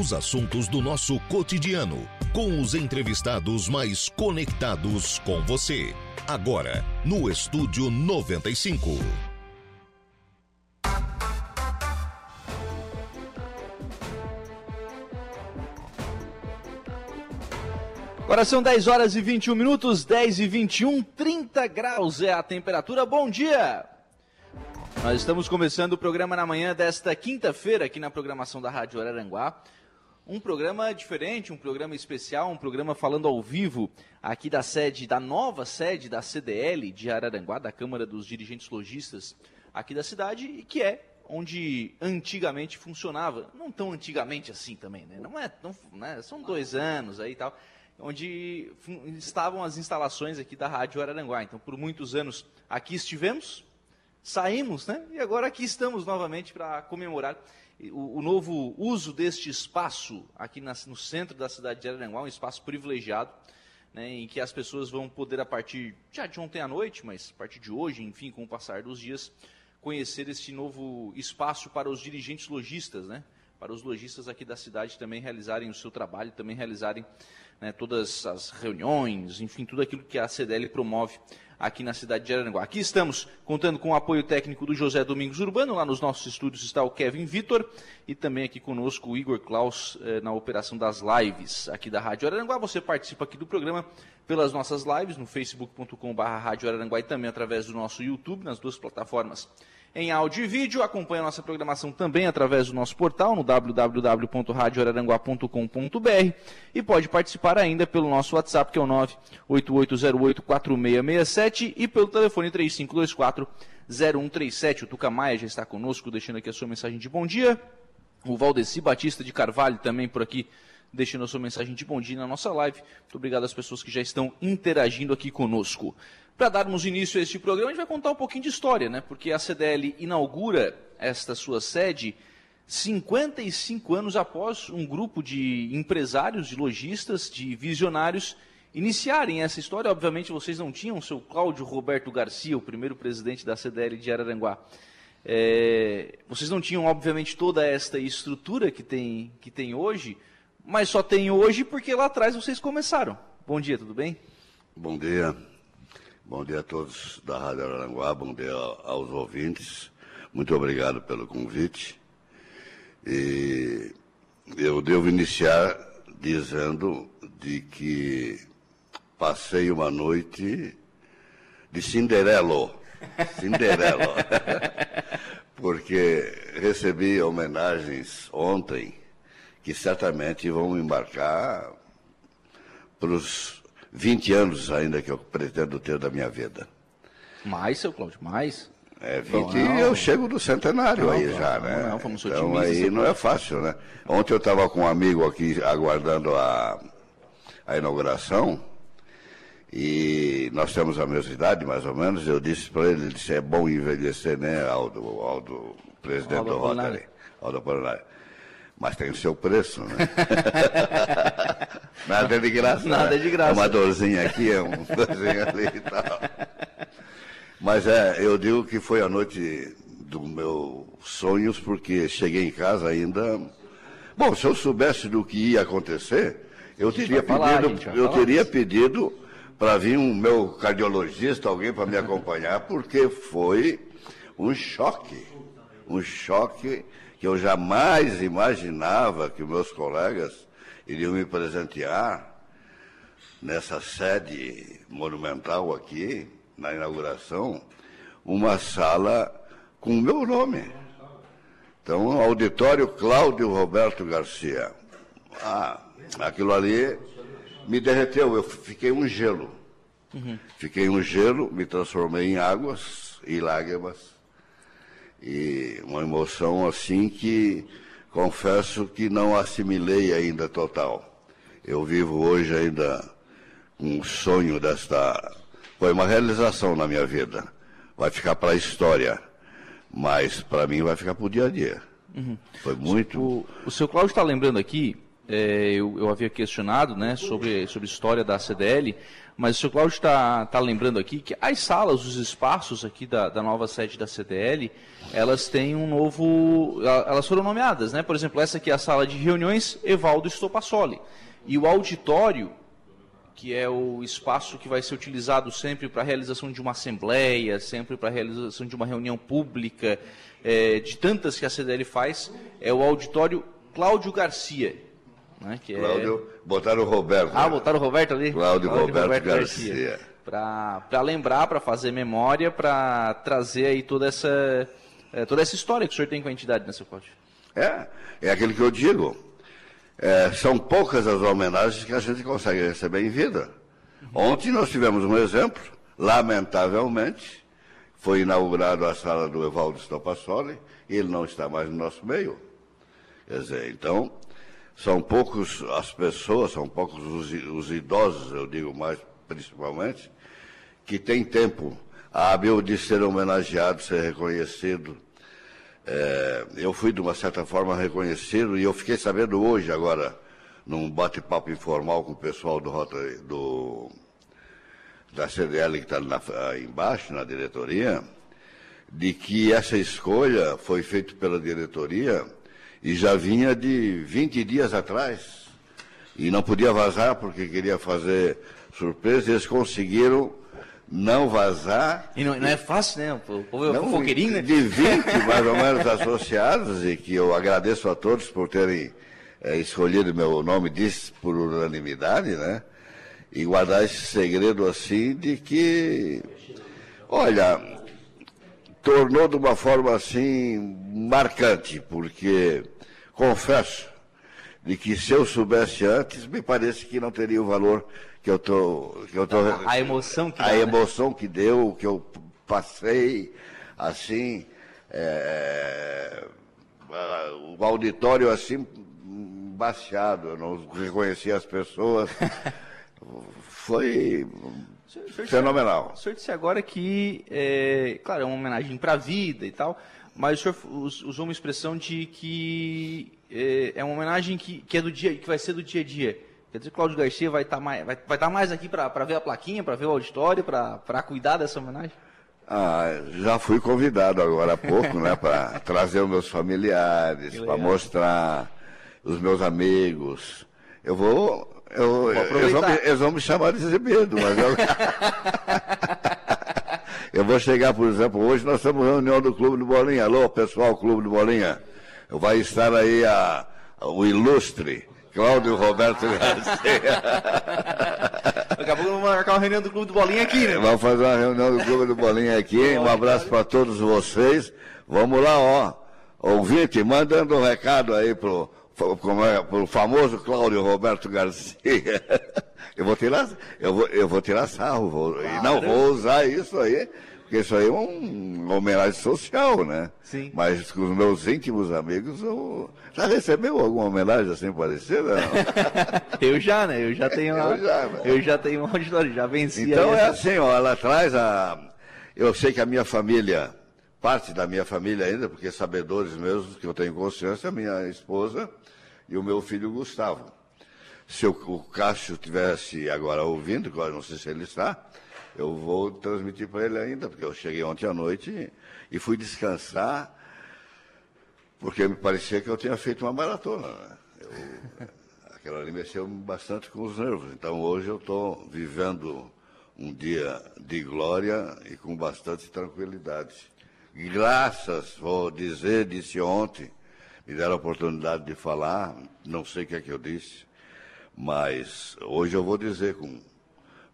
os assuntos do nosso cotidiano, com os entrevistados mais conectados com você. Agora, no Estúdio 95. Agora são 10 horas e 21 minutos, 10 e 21, 30 graus é a temperatura. Bom dia! Nós estamos começando o programa na manhã desta quinta-feira aqui na programação da Rádio Araranguá. Um programa diferente, um programa especial, um programa falando ao vivo aqui da sede, da nova sede da CDL de Araranguá, da Câmara dos Dirigentes Logistas aqui da cidade, e que é onde antigamente funcionava. Não tão antigamente assim também, né? Não é, não, né? São dois anos aí e tal onde estavam as instalações aqui da Rádio Araranguá. Então, por muitos anos aqui estivemos, saímos, né? E agora aqui estamos novamente para comemorar o, o, novo uso deste espaço aqui na, no centro da cidade de Araranguá, um espaço privilegiado, né, em que as pessoas vão poder, a partir já de ontem à noite, mas a partir de hoje, enfim, com o passar dos dias, conhecer este novo espaço para os dirigentes lojistas, né? Para os lojistas aqui da cidade também realizarem o seu trabalho, também realizarem né, todas as reuniões, enfim, tudo aquilo que a CDL promove aqui na cidade de Araranguá. Aqui estamos contando com o apoio técnico do José Domingos Urbano, lá nos nossos estúdios está o Kevin Vitor e também aqui conosco o Igor Klaus eh, na operação das lives aqui da Rádio Araranguá. Você participa aqui do programa pelas nossas lives no facebook.com.br Rádio Araranguá e também através do nosso YouTube, nas duas plataformas em áudio e vídeo. Acompanhe a nossa programação também através do nosso portal no www.radioararanguá.com.br e pode participar ainda pelo nosso WhatsApp que é o 988084667 e pelo telefone 35240137. O Tuca Maia já está conosco, deixando aqui a sua mensagem de bom dia. O Valdeci Batista de Carvalho também por aqui deixando a sua mensagem de bom dia na nossa live. Muito obrigado às pessoas que já estão interagindo aqui conosco. Para darmos início a este programa, a gente vai contar um pouquinho de história, né? Porque a CDL inaugura esta sua sede 55 anos após um grupo de empresários, de lojistas, de visionários iniciarem essa história. Obviamente, vocês não tinham o seu Cláudio Roberto Garcia, o primeiro presidente da CDL de Araranguá. É, vocês não tinham, obviamente, toda esta estrutura que tem, que tem hoje, mas só tem hoje porque lá atrás vocês começaram. Bom dia, tudo bem? Bom dia. Bom dia a todos da Rádio Aranguá, bom dia aos ouvintes. Muito obrigado pelo convite. E eu devo iniciar dizendo de que passei uma noite de Cinderelo. Cinderelo. Porque recebi homenagens ontem que certamente vão embarcar para os 20 anos ainda que eu pretendo ter da minha vida. Mais, seu Cláudio, mais? É, 20 e eu chego do centenário não, aí não, já, não, né? Não, fomos então aí não é fácil, né? Ontem eu estava com um amigo aqui aguardando a, a inauguração e nós temos a mesma idade, mais ou menos. Eu disse para ele, ele disse, é bom envelhecer, né, Aldo, Aldo presidente Aldo do Rotary, Aldo Polonari. Mas tem o seu preço, né? Nada é de graça. Nada né? é de graça. É uma dorzinha aqui, é uma dorzinha ali e tal. Mas é, eu digo que foi a noite dos meus sonhos, porque cheguei em casa ainda. Bom, se eu soubesse do que ia acontecer, eu teria falar, pedido, eu teria pedido para vir um meu cardiologista, alguém para me acompanhar, porque foi um choque. Um choque que eu jamais imaginava que meus colegas iriam me presentear nessa sede monumental aqui, na inauguração, uma sala com o meu nome. Então, auditório Cláudio Roberto Garcia. Ah, aquilo ali me derreteu, eu fiquei um gelo. Uhum. Fiquei um gelo, me transformei em águas e lágrimas e uma emoção assim que confesso que não assimilei ainda total. Eu vivo hoje ainda um sonho desta. Foi uma realização na minha vida. Vai ficar para a história, mas para mim vai ficar para o dia a dia. Uhum. Foi muito. O, o seu Cláudio está lembrando aqui é, eu, eu, havia questionado né, sobre, sobre a história da CDL, mas o senhor Cláudio está tá lembrando aqui que as salas, os espaços aqui da, da nova sede da CDL, elas têm um novo. Elas foram nomeadas, né? Por exemplo, essa aqui é a sala de reuniões Evaldo Estopassoli. E o auditório, que é o espaço que vai ser utilizado sempre para a realização de uma assembleia, sempre para a realização de uma reunião pública, é, de tantas que a CDL faz, é o auditório Cláudio Garcia. Né, que é Cláudio, é... botaram o Roberto. Ah, né? botaram o Roberto ali? Cláudio, Cláudio Roberto, Roberto, Garcia. Garcia. Para lembrar, para fazer memória, para trazer aí toda essa, é, toda essa história que o senhor tem com a entidade, né, seu Cláudio? É, é aquilo que eu digo. É, são poucas as homenagens que a gente consegue receber em vida. Ontem nós tivemos um exemplo, lamentavelmente, foi inaugurada a sala do Evaldo Stopassoli, e ele não está mais no nosso meio. Quer dizer, então, são poucos as pessoas, são poucos os, os idosos, eu digo mais principalmente, que têm tempo hábil de ser homenageado, ser reconhecido. É, eu fui, de uma certa forma, reconhecido e eu fiquei sabendo hoje, agora, num bate-papo informal com o pessoal do, do da CDL que está embaixo, na diretoria, de que essa escolha foi feita pela diretoria e já vinha de 20 dias atrás. E não podia vazar porque queria fazer surpresa. Eles conseguiram não vazar. E não, não é fácil, né? O povo é fofoqueirinho, né? De 20 mais ou menos associados, e que eu agradeço a todos por terem é, escolhido meu nome disso por unanimidade, né? E guardar esse segredo assim de que, olha, tornou de uma forma assim marcante, porque confesso de que se eu soubesse antes, me parece que não teria o valor que eu tô, que eu tô a, a emoção que a dá, né? emoção né? que deu, que eu passei, assim, é, o auditório assim baixado, eu não reconhecia as pessoas, foi senhor, fenomenal. O senhor disse agora que, é, claro, é uma homenagem para a vida e tal, mas o senhor usou uma expressão de que é, é uma homenagem que, que é do dia, que vai ser do dia a dia. Quer dizer, Cláudio Garcia vai estar tá mais, vai, vai tá mais aqui para ver a plaquinha, para ver o auditório, para cuidar dessa homenagem? Ah, já fui convidado agora há pouco, né, para trazer os meus familiares, para mostrar os meus amigos. Eu vou, eu, eles, vão me, eles, vão me, chamar de exibido, mas eu... eu vou chegar, por exemplo, hoje nós estamos em reunião do Clube do Bolinha. Alô, pessoal, Clube do Bolinha. Vai estar aí a, o ilustre Cláudio Roberto Garcia. Daqui a pouco vamos marcar uma reunião do Clube do Bolinha aqui, né? Vamos fazer uma reunião do Clube do Bolinha aqui. Um abraço para todos vocês. Vamos lá, ó. Ouvinte, mandando um recado aí pro, pro, é, pro famoso Cláudio Roberto Garcia. Eu vou tirar, eu vou, eu vou tirar sarro, vou, e não vou usar isso aí porque isso aí é um, uma homenagem social, né? Sim. Mas com os meus íntimos amigos, eu... já recebeu alguma homenagem assim parecida? eu já, né? Eu já tenho uma, eu já, eu já tenho uma auditório, já venci. Então é assim, ó, ela traz a. Eu sei que a minha família, parte da minha família ainda, porque sabedores mesmos que eu tenho consciência, a minha esposa e o meu filho Gustavo. Se o, Cássio tivesse agora ouvindo, agora não sei se ele está, eu vou transmitir para ele ainda, porque eu cheguei ontem à noite e fui descansar, porque me parecia que eu tinha feito uma maratona. Né? Eu, aquela ali mexeu bastante com os nervos. Então hoje eu estou vivendo um dia de glória e com bastante tranquilidade. Graças, vou dizer, disse ontem, me deram a oportunidade de falar, não sei o que é que eu disse, mas hoje eu vou dizer com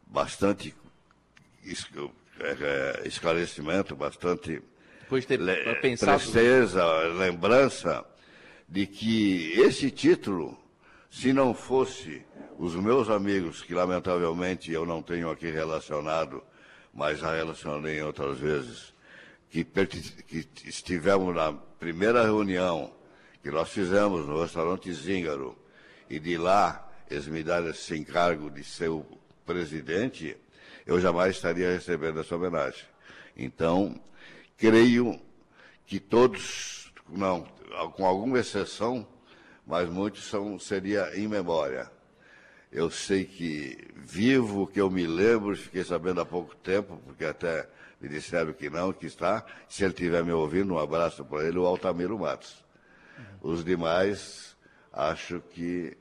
bastante é, é, esclarecimento, bastante Depois ter le pensado... tristeza, lembrança de que esse título, se não fosse os meus amigos, que lamentavelmente eu não tenho aqui relacionado, mas já relacionei outras vezes, que, que estivemos na primeira reunião que nós fizemos no restaurante Zíngaro, e de lá eles me deram esse encargo de ser o presidente, eu jamais estaria recebendo essa homenagem. Então, creio que todos, não, com alguma exceção, mas muitos são, seria em memória. Eu sei que vivo, que eu me lembro, fiquei sabendo há pouco tempo, porque até me disseram que não, que está. Se ele estiver me ouvindo, um abraço para ele, o Altamiro Matos. Os demais, acho que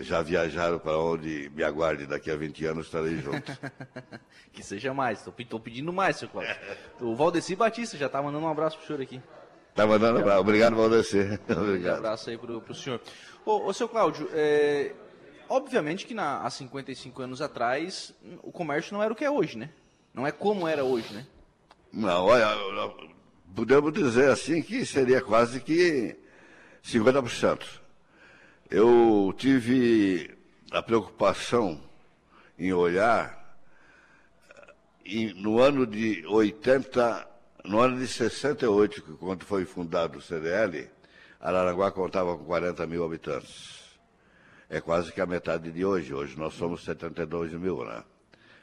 já viajaram para onde me aguarde daqui a 20 anos, estarei junto. que seja mais, estou pedindo mais, seu Cláudio. o Valdeci Batista já está mandando um abraço para o senhor aqui. Está mandando um abraço. Obrigado, Valdeci. Obrigado. Um abraço aí para o senhor. Ô, ô, seu Cláudio, é, obviamente que na, há 55 anos atrás, o comércio não era o que é hoje, né? Não é como era hoje, né? Não, olha, podemos dizer assim que seria quase que 50%. Eu tive a preocupação em olhar no ano de 80, no ano de 68, quando foi fundado o CDL, Araranguá contava com 40 mil habitantes. É quase que a metade de hoje. Hoje nós somos 72 mil, né?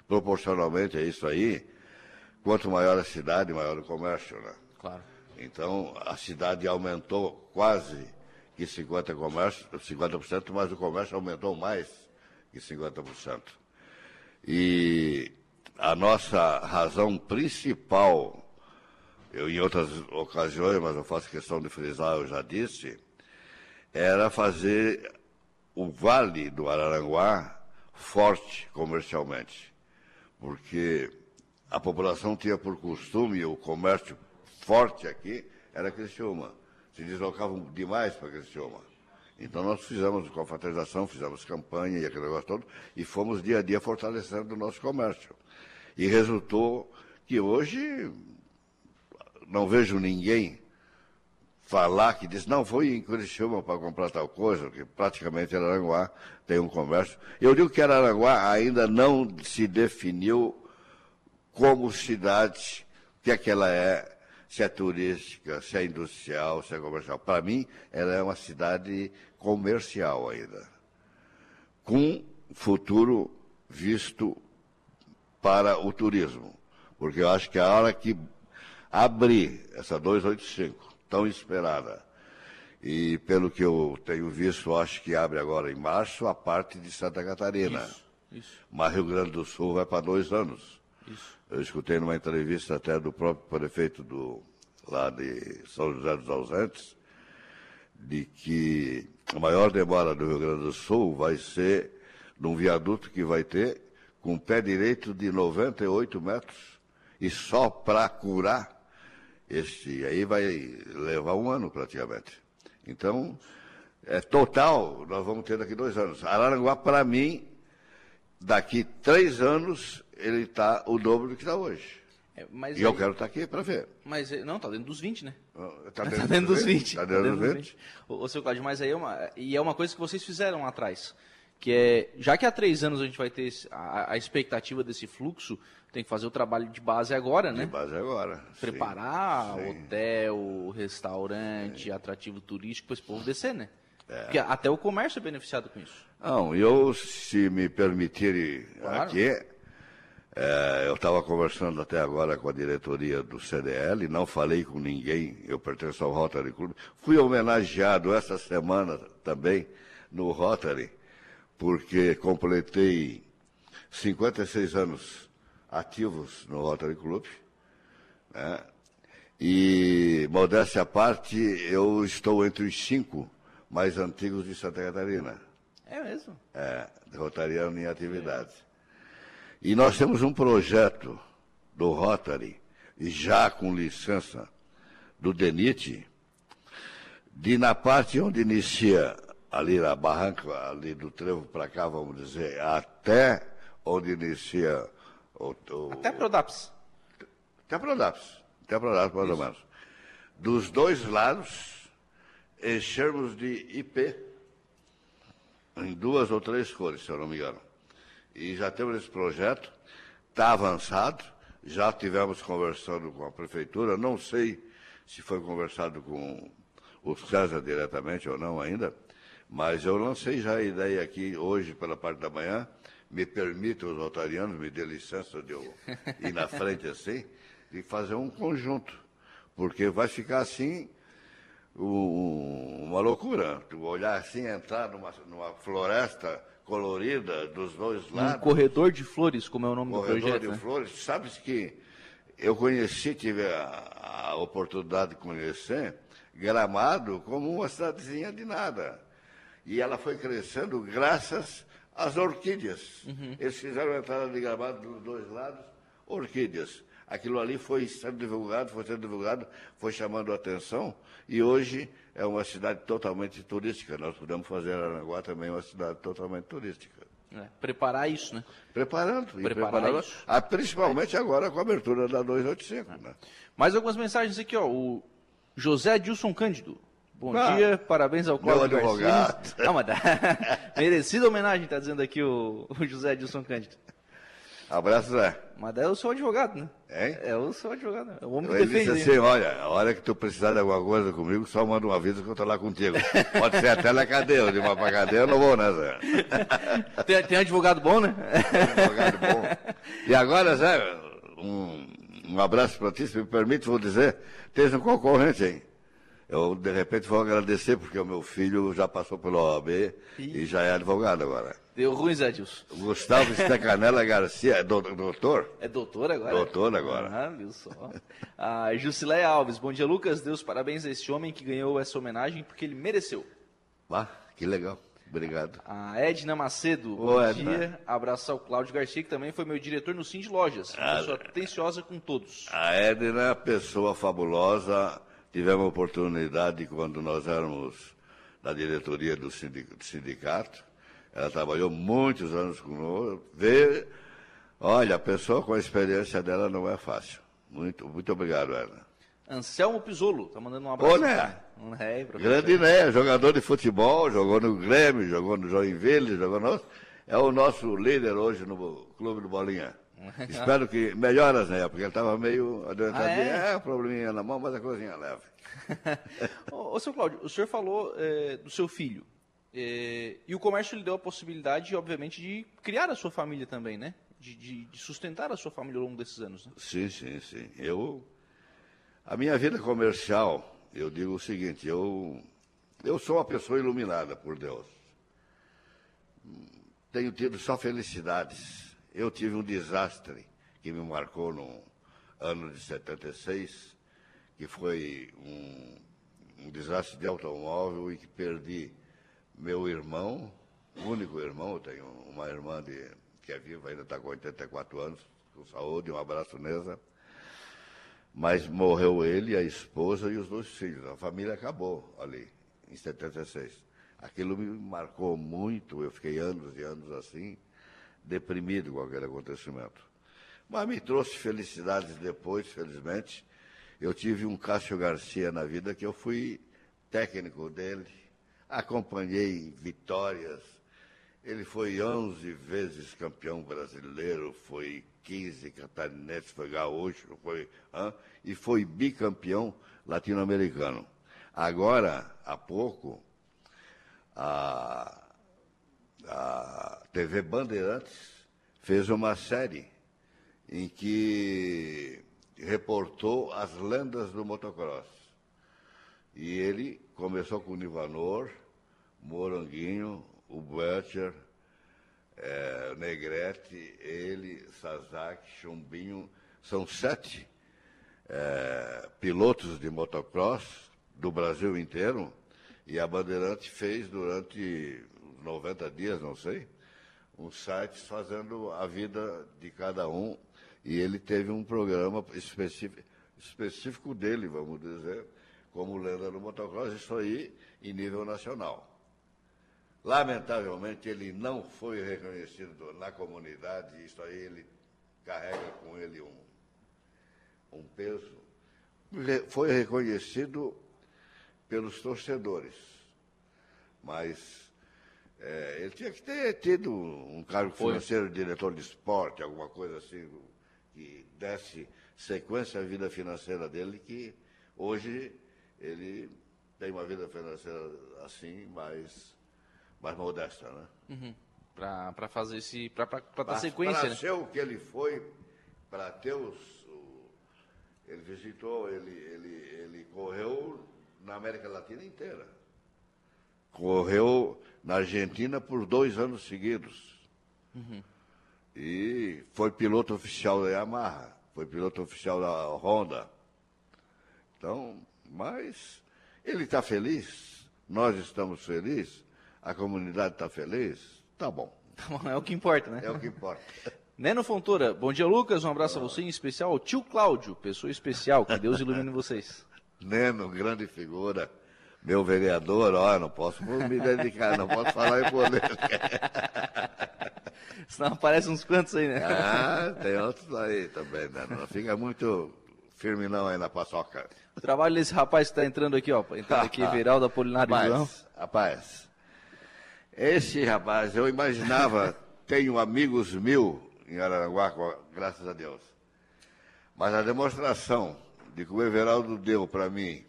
Proporcionalmente a isso aí, quanto maior a cidade, maior o comércio, né? Claro. Então, a cidade aumentou quase que 50%, comércio, 50%, mas o comércio aumentou mais que 50%. E a nossa razão principal, eu em outras ocasiões, mas eu faço questão de frisar, eu já disse, era fazer o Vale do Araranguá forte comercialmente. Porque a população tinha por costume o comércio forte aqui era Criciúma se deslocavam demais para Criciúma. Então nós fizemos confraternização, fizemos campanha e aquele negócio todo, e fomos dia a dia fortalecendo o nosso comércio. E resultou que hoje não vejo ninguém falar que diz, não, foi em Curitiba para comprar tal coisa, porque praticamente Araranguá tem um comércio. Eu digo que Araranguá ainda não se definiu como cidade, que é que ela é se é turística, se é industrial, se é comercial. Para mim, ela é uma cidade comercial ainda, com futuro visto para o turismo. Porque eu acho que a hora que abrir essa 285, tão esperada, e pelo que eu tenho visto, acho que abre agora em março a parte de Santa Catarina. Isso, isso. Mas Rio Grande do Sul vai para dois anos. Isso. Eu escutei numa entrevista até do próprio prefeito do, lá de São José dos Ausentes, de que a maior demora do Rio Grande do Sul vai ser num viaduto que vai ter com pé direito de 98 metros e só para curar este aí vai levar um ano praticamente. Então, é total, nós vamos ter daqui dois anos. Araranguá, para mim, daqui três anos, ele está o dobro do que está hoje. É, e aí, eu quero estar tá aqui para ver. Mas eh, não, está dentro dos 20, né? Está dentro, tá dentro, dos 20. Está dentro, dos 20. 20. O, o seu Cláudio, mas aí é uma, e é uma coisa que vocês fizeram lá atrás. Que é, já que há três anos a gente vai ter a, a expectativa desse fluxo, tem que fazer o trabalho de base agora, né? De base agora. Preparar sim, hotel, restaurante, sim. atrativo turístico para esse povo descer, né? É. Porque até o comércio é beneficiado com isso. Não, eu, se me permitirem claro. aqui, é, eu estava conversando até agora com a diretoria do CDL, não falei com ninguém, eu pertenço ao Rotary Club. Fui homenageado essa semana também no Rotary, porque completei 56 anos ativos no Rotary Club. Né? E, modéstia à parte, eu estou entre os cinco mais antigos de Santa Catarina. É mesmo? É, rotariano em atividade. É. E nós temos um projeto do Rotary, já com licença do DENIT, de na parte onde inicia ali na barranca, ali do trevo para cá, vamos dizer, até onde inicia o. o até Prodaps. Até Prodaps. Até Prodaps, mais ou menos. Dos dois lados, enchermos de IP, em duas ou três cores, se eu não me engano e já temos esse projeto, está avançado, já tivemos conversando com a prefeitura, não sei se foi conversado com o César diretamente ou não ainda, mas eu lancei já a ideia aqui hoje pela parte da manhã, me permite os rotarianos, me dê licença de eu ir na frente assim, de fazer um conjunto, porque vai ficar assim um, uma loucura. Tu olhar assim, entrar numa, numa floresta colorida dos dois lados. Um corredor de flores, como é o nome corredor do projeto. de né? flores. Sabes que eu conheci, tive a, a oportunidade de conhecer Gramado como uma cidadezinha de nada. E ela foi crescendo graças às orquídeas. Uhum. Eles fizeram a entrada de Gramado dos dois lados, orquídeas. Aquilo ali foi sendo divulgado, foi sendo divulgado, foi chamando a atenção e hoje é uma cidade totalmente turística. Nós podemos fazer Aranguá também uma cidade totalmente turística. É, preparar isso, né? Preparando, Preparar preparando, isso. ah, principalmente agora com a abertura da 285. Né? Mais algumas mensagens aqui, ó. O José Dilson Cândido. Bom Ah, dia, parabéns ao Cláudio. Garcia. Não, mas merecida homenagem, tá dizendo aqui o, o José Dilson Cândido. Abraço, Zé. Mas daí eu sou advogado, né? Hein? É, eu sou advogado. né? É o homem que Ele disse defende. assim, olha, a hora que tu precisar de alguma coisa comigo, só manda um aviso que eu tô lá contigo. Pode ser até na cadeia, eu de uma pra cadeia eu não vou, né, Zé? tem, tem advogado bom, né? Advogado bom. E agora, Zé, um, um abraço para ti, se me permite, vou dizer, tens um concorrente, hein? Eu, de repente, vou agradecer, porque o meu filho já passou pela OAB e já é advogado agora. Deu ruim, Zé Dilson. Gustavo Stecanella Garcia, do- doutor? É doutor agora? Doutor agora. Ah, viu só. A Jusileia Alves. Bom dia, Lucas. Deus parabéns a esse homem que ganhou essa homenagem porque ele mereceu. Ah, que legal. Obrigado. A Edna Macedo. Ô, Bom Edna. dia. Abraço ao Cláudio Garcia, que também foi meu diretor no Sim de Lojas. Ah, Pessoa atenciosa com todos. A Edna, pessoa fabulosa, tivemos a oportunidade quando nós éramos da diretoria do sindic- do sindicato. Ela trabalhou muitos anos conosco. Ver, olha, a pessoa com a experiência dela não é fácil. Muito, muito obrigado, Edna. Anselmo Pisolo. Tá mandando um abraço. Ô, né? Professor. Grande Né, jogador de futebol, jogou no Grêmio, jogou no Joinville, jogou no... É o nosso líder hoje no Clube do Bolinha. Espero que melhoras, né? Porque ele estava meio adoentadinho. Ah, é? é? um probleminha na mão, mas a coisinha leve. ô, ô, seu Cláudio, o senhor falou é, do seu filho. É, e o comércio lhe deu a possibilidade, obviamente, de criar a sua família também, né? De, de- de sustentar a sua família ao longo desses anos, né? Sim, sim, sim. Eu, a minha vida comercial, eu digo o seguinte, eu, eu sou uma pessoa iluminada por Deus. Tenho tido só felicidades. Eu tive um desastre que me marcou no ano de 76, que foi um, um desastre de automóvel e que perdi meu irmão, único irmão, eu tenho uma irmã de, que é viva, ainda está com 84 anos, com saúde, um abraço nessa. Mas morreu ele, a esposa e os dois filhos. A família acabou ali, em 76. Aquilo me marcou muito, eu fiquei anos e anos assim, deprimido com aquele acontecimento. Mas me trouxe felicidades depois, felizmente. Eu tive um Cássio Garcia na vida que eu fui técnico dele, acompanhei vitórias. Ele foi 11 vezes campeão brasileiro, foi 15 catarinense, foi gaúcho, foi, e foi bicampeão latino-americano. Agora, há pouco, a, a TV Bandeirantes fez uma série em que reportou as lendas do motocross. E ele começou com o Nivanor, Moranguinho, o Butcher, eh, Negrete, ele, Sazak, Chumbinho. São sete eh, pilotos de motocross do Brasil inteiro. E a Bandeirante fez durante 90 dias, não sei, uns sites fazendo a vida de cada um. E ele teve um programa específico, específico dele, vamos dizer, como lenda do motocross, isso aí em nível nacional. Lamentavelmente, ele não foi reconhecido na comunidade, isso aí ele carrega com ele um, um peso. Foi reconhecido pelos torcedores, mas é, ele tinha que ter tido um cargo financeiro, diretor de esporte, alguma coisa assim, que desse sequência à vida financeira dele, que hoje ele tem uma vida financeira assim, mais, mais modesta, né? Uhum. Pra fazer esse. Pra dar sequência, Para né? ser o que ele foi, para ter os. o- ele visitou, ele, ele, ele correu na América Latina inteira. Correu na Argentina por dois anos seguidos. Uhum. E foi piloto oficial da Yamaha, foi piloto oficial da Honda. Então, mas ele está feliz, nós estamos felizes, a comunidade está feliz, tá bom. É o que importa, né? É o que importa. Neno Fontoura, bom dia Lucas, um abraço a você, em especial ao tio Cláudio, pessoa especial, que Deus ilumine vocês. Neno, grande figura, meu vereador, ó, não posso me dedicar, não posso falar em polêmica. Senão aparecem uns quantos aí, né? Ah, tem outros aí também, né? Não fica muito firme não aí na paçoca. O trabalho desse rapaz que está entrando aqui, ó, entrando aqui, Veraldo Apolinário rapaz, João. Rapaz, esse rapaz, eu imaginava, tenho amigos mil em Araranguá, graças a Deus. Mas a demonstração de que o Everaldo deu para mim,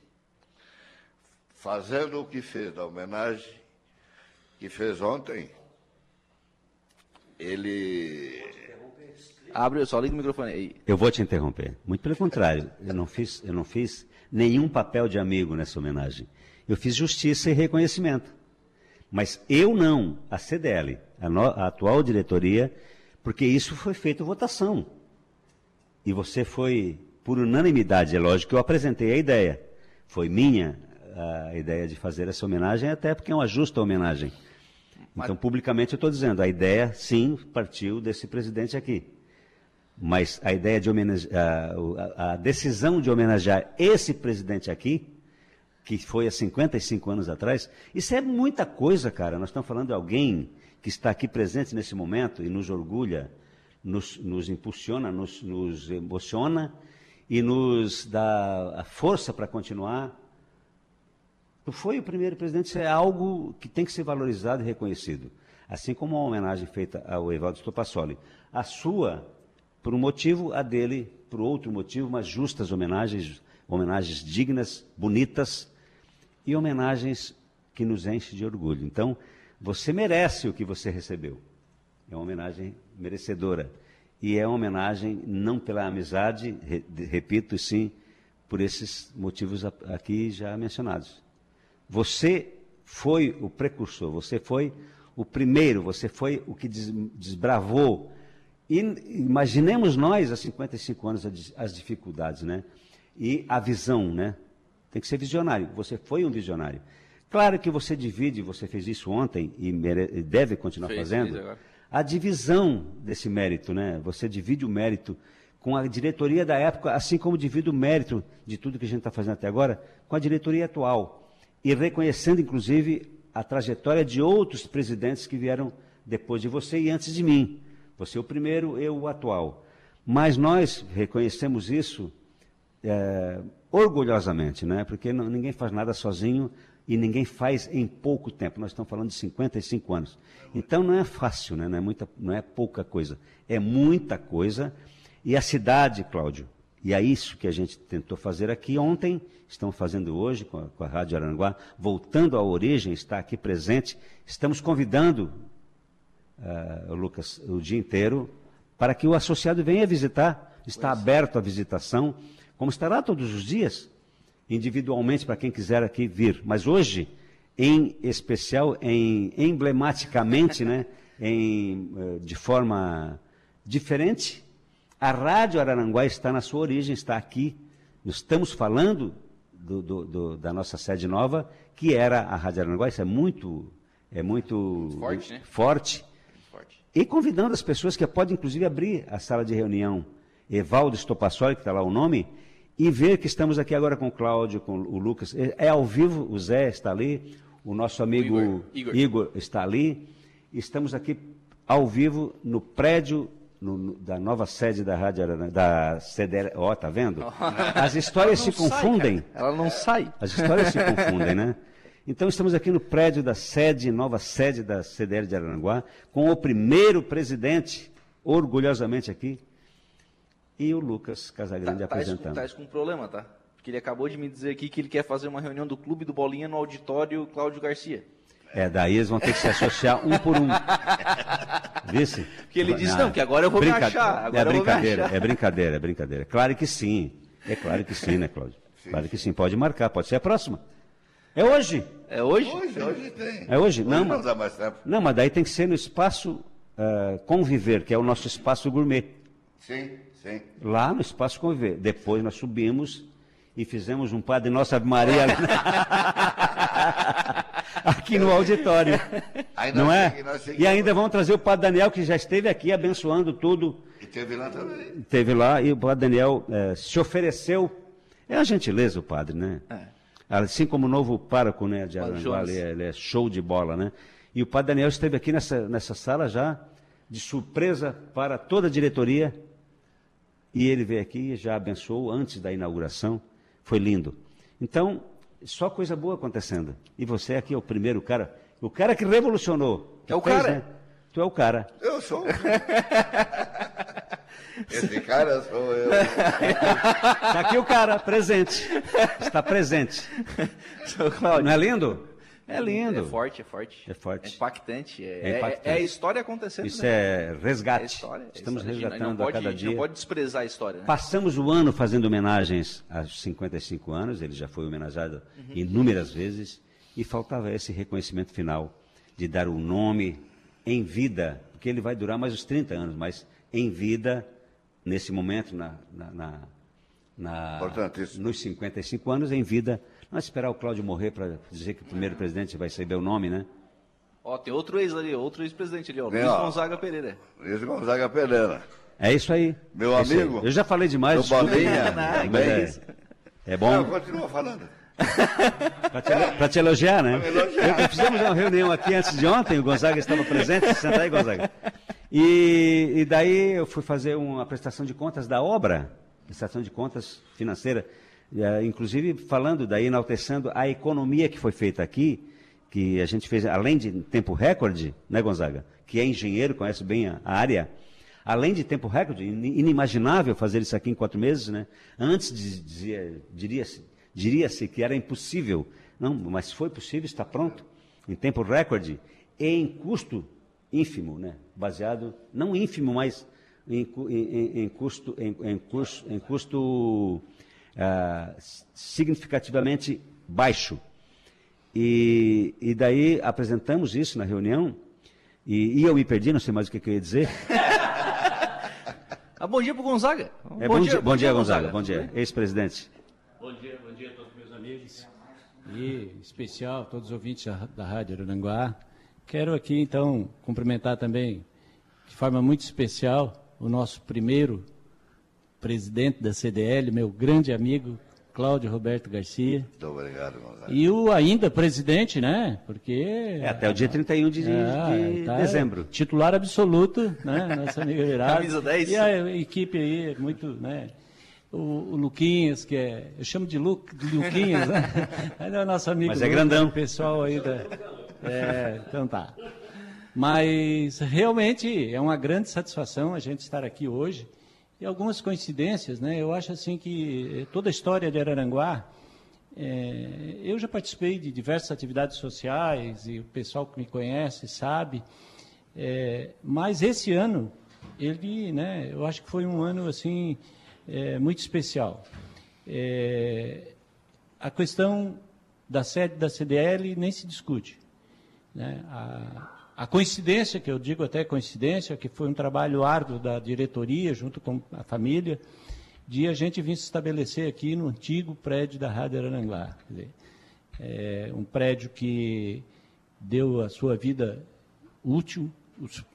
fazendo o que fez, da homenagem que fez ontem, ele. Abre, só liga o microfone aí. Eu vou te interromper. Muito pelo contrário, eu não fiz, eu não fiz nenhum papel de amigo nessa homenagem. Eu fiz justiça e reconhecimento. Mas eu não, a CDL, a, no, a atual diretoria, porque isso foi feito votação. E você foi, por unanimidade, é lógico que eu apresentei a ideia. Foi minha a ideia de fazer essa homenagem, até porque é uma justa homenagem. Então, publicamente, eu estou dizendo, a ideia, sim, partiu desse presidente aqui. Mas a ideia de homenagear, a, a decisão de homenagear esse presidente aqui, que foi há 55 anos atrás, isso é muita coisa, cara. Nós estamos falando de alguém que está aqui presente nesse momento e nos orgulha, nos, nos impulsiona, nos, nos emociona e nos dá a força para continuar. Foi o primeiro presidente, isso é algo que tem que ser valorizado e reconhecido. Assim como a homenagem feita ao Evaldo Stopassoli. A sua, por um motivo, a dele, por outro motivo, mas justas homenagens, homenagens dignas, bonitas e homenagens que nos enchem de orgulho. Então, você merece o que você recebeu. É uma homenagem merecedora. E é uma homenagem não pela amizade, re, repito, sim por esses motivos aqui já mencionados. Você foi o precursor, você foi o primeiro, você foi o que desbravou. E imaginemos nós, há 55 anos, as dificuldades, né? E a visão, né? Tem que ser visionário. Você foi um visionário. Claro que você divide, você fez isso ontem e deve continuar fez, fazendo, fez a divisão desse mérito, né? Você divide o mérito com a diretoria da época, assim como divide o mérito de tudo que a gente está fazendo até agora com a diretoria atual. E reconhecendo, inclusive, a trajetória de outros presidentes que vieram depois de você e antes de mim. Você é o primeiro, eu o atual. Mas nós reconhecemos isso é, orgulhosamente, né? porque não, ninguém faz nada sozinho, e ninguém faz em pouco tempo. Nós estamos falando de 55 anos. Então não é fácil, né? não, é muita, não é pouca coisa. É muita coisa. E a cidade, Cláudio, e é isso que a gente tentou fazer aqui ontem, estamos fazendo hoje com a, com a Rádio Aranguá, voltando à origem, está aqui presente. Estamos convidando, uh, Lucas, o dia inteiro, para que o associado venha visitar. Está pois. aberto a visitação, como estará todos os dias individualmente para quem quiser aqui vir. Mas hoje, em especial, em, emblematicamente, né, em, eh, de forma diferente, a Rádio Araranguá está na sua origem, está aqui. Estamos falando do, do, do, da nossa sede nova, que era a Rádio Araranguá. Isso é muito, é muito forte, né? forte. forte. E convidando as pessoas que podem, inclusive, abrir a sala de reunião. Evaldo Estopassoli, que está lá o nome, e ver que estamos aqui agora com o Cláudio, com o Lucas. É, é ao vivo, o Zé está ali, o nosso amigo Igor, Igor. Igor está ali. Estamos aqui ao vivo no prédio no, no, da nova sede da Rádio Arana, da CDL. Ó, oh, tá vendo? As histórias se confundem. Sai, Ela não sai. As histórias se confundem, né? Então estamos aqui no prédio da sede, nova sede da CDL de Araranguá, com o primeiro presidente, orgulhosamente aqui, e o Lucas Casagrande tá, tá apresentando. Está com um problema, tá? Porque ele acabou de me dizer aqui que ele quer fazer uma reunião do Clube do Bolinha no auditório Cláudio Garcia. É, daí eles vão ter que se associar um por um. Vice? Porque ele disse, não, que agora eu vou Brinca... me achar. é brincadeira, é brincadeira, é brincadeira. Claro que sim. É claro que sim, né, Cláudio? Sim, claro que sim. Pode marcar, pode ser a próxima. É hoje? É hoje? Hoje, hoje tem. É hoje? Não, não mas- dá mais tempo. Não, mas daí tem que ser no espaço ah, Conviver, que é o nosso espaço gourmet. Sim, sim. Lá no espaço Conviver. Depois nós subimos e fizemos um Padre Nossa Ave Maria ali aqui no auditório. Não é? segui- nós E ainda vamos trazer o Padre Daniel, que já esteve aqui abençoando tudo. E teve lá também. Teve lá e o Padre Daniel eh, se ofereceu. É a gentileza o padre, né? Assim como o novo pároco né, de Padre Aranguá, ele, é- ele é show de bola, né? E o Padre Daniel esteve aqui nessa, nessa sala já, de surpresa para toda a diretoria. E ele veio aqui e já abençoou antes da inauguração. Foi lindo. Então, só coisa boa acontecendo. E você aqui é o primeiro cara, o cara que revolucionou. que É o fez, cara. né? Tu é o cara. Eu sou. Esse cara sou eu. Está aqui o cara, presente. Está presente. Não é lindo? É lindo. É forte, é forte. É forte. É impactante. É, É impactante. é- é a história acontecendo. Isso né? é resgate. É história. é Estamos história. Resgatando pode, a cada dia. Não pode desprezar a história. Né? Passamos o ano fazendo homenagens aos 55 anos, ele já foi homenageado inúmeras vezes, e faltava esse reconhecimento final de dar o nome em vida, porque ele vai durar mais uns 30 anos, mas em vida, nesse momento, na, na, na- na- nos 55 anos, em vida, não esperar o Cláudio morrer para dizer que o primeiro presidente vai receber o nome, né? Ó, tem outro ex ali, outro ex-presidente ali, ó. Vem, Luiz ó. Gonzaga Pereira. Esse Gonzaga Pereira. É isso aí. Meu É isso aí. amigo. Eu já falei demais. Do desculpa. Bolinha, também. é, é bom. Não, continua falando. Para te, pra te elogiar, né? Elogiar. Eu- Fizemos uma reunião aqui antes de ontem, o Gonzaga estava presente, senta aí, Gonzaga. E, e daí eu fui fazer uma prestação de contas da obra, prestação de contas financeira, inclusive falando daí, enaltecendo a economia que foi feita aqui, que a gente fez, além de tempo recorde, né, Gonzaga? Que é engenheiro, conhece bem a, área. Além de tempo recorde, in- inimaginável fazer isso aqui em quatro meses, né? Antes dizia- diria-se diria-se que era impossível. Não, mas foi possível, está pronto, em tempo recorde, e em custo ínfimo, né? Baseado, não ínfimo, mas em- em- em custo, em, em custo, em custo ah, significativamente baixo. E, e daí apresentamos isso na reunião, e, e eu me perdi, não sei mais o que, que eu ia dizer. Ah, bom dia pro Gonzaga. É, bom, dia, bom dia, Gonzaga. Bom dia, ex-presidente. Bom dia, bom dia a todos meus amigos. E, em especial, todos os ouvintes da, da Rádio Aranguá. Quero aqui, então, cumprimentar também, de forma muito especial, o nosso primeiro presidente da CDL, meu grande amigo, Cláudio Roberto Garcia. Muito obrigado, Gonzaga. E o ainda presidente, né? Porque. É, até o dia 31 de, de É, tá dezembro. Titular absoluto, né? Nosso amigo Gerardo. Camisa 10. E a equipe aí, muito, né? O, o Luquinhas, que é. Eu chamo de, Lu, de Luquinhas, né? Ele é o nosso amigo. Mas é Lucas, grandão. O pessoal aí da. É, então tá. Mas realmente é uma grande satisfação a gente estar aqui hoje. E algumas coincidências, né? Eu acho assim que toda a história de Araranguá, é, eu já participei de diversas atividades sociais e o pessoal que me conhece sabe. É, mas esse ano, ele, né? Eu acho que foi um ano assim é, muito especial. A questão da sede da CDL nem se discute. Né? A, a coincidência, que eu digo até coincidência, que foi um trabalho árduo da diretoria, junto com a família, de a gente vir se estabelecer aqui no antigo prédio da Rádio dizer, é um prédio que deu a sua vida útil,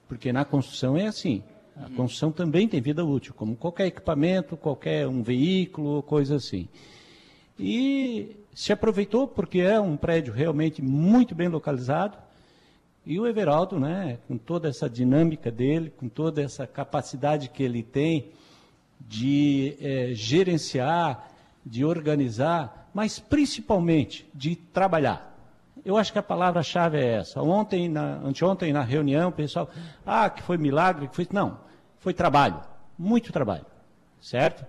porque na construção é assim. A construção também tem vida útil, como qualquer equipamento, qualquer um veículo, coisa assim. E se aproveitou porque é um prédio realmente muito bem localizado. E o Everaldo, né, com toda essa dinâmica dele, com toda essa capacidade que ele tem de eh, gerenciar, de organizar, mas principalmente de trabalhar. Eu acho que a palavra-chave é essa. Ontem, na, anteontem, na reunião, o pessoal, ah, que foi milagre, que foi. Não, foi trabalho, muito trabalho, certo?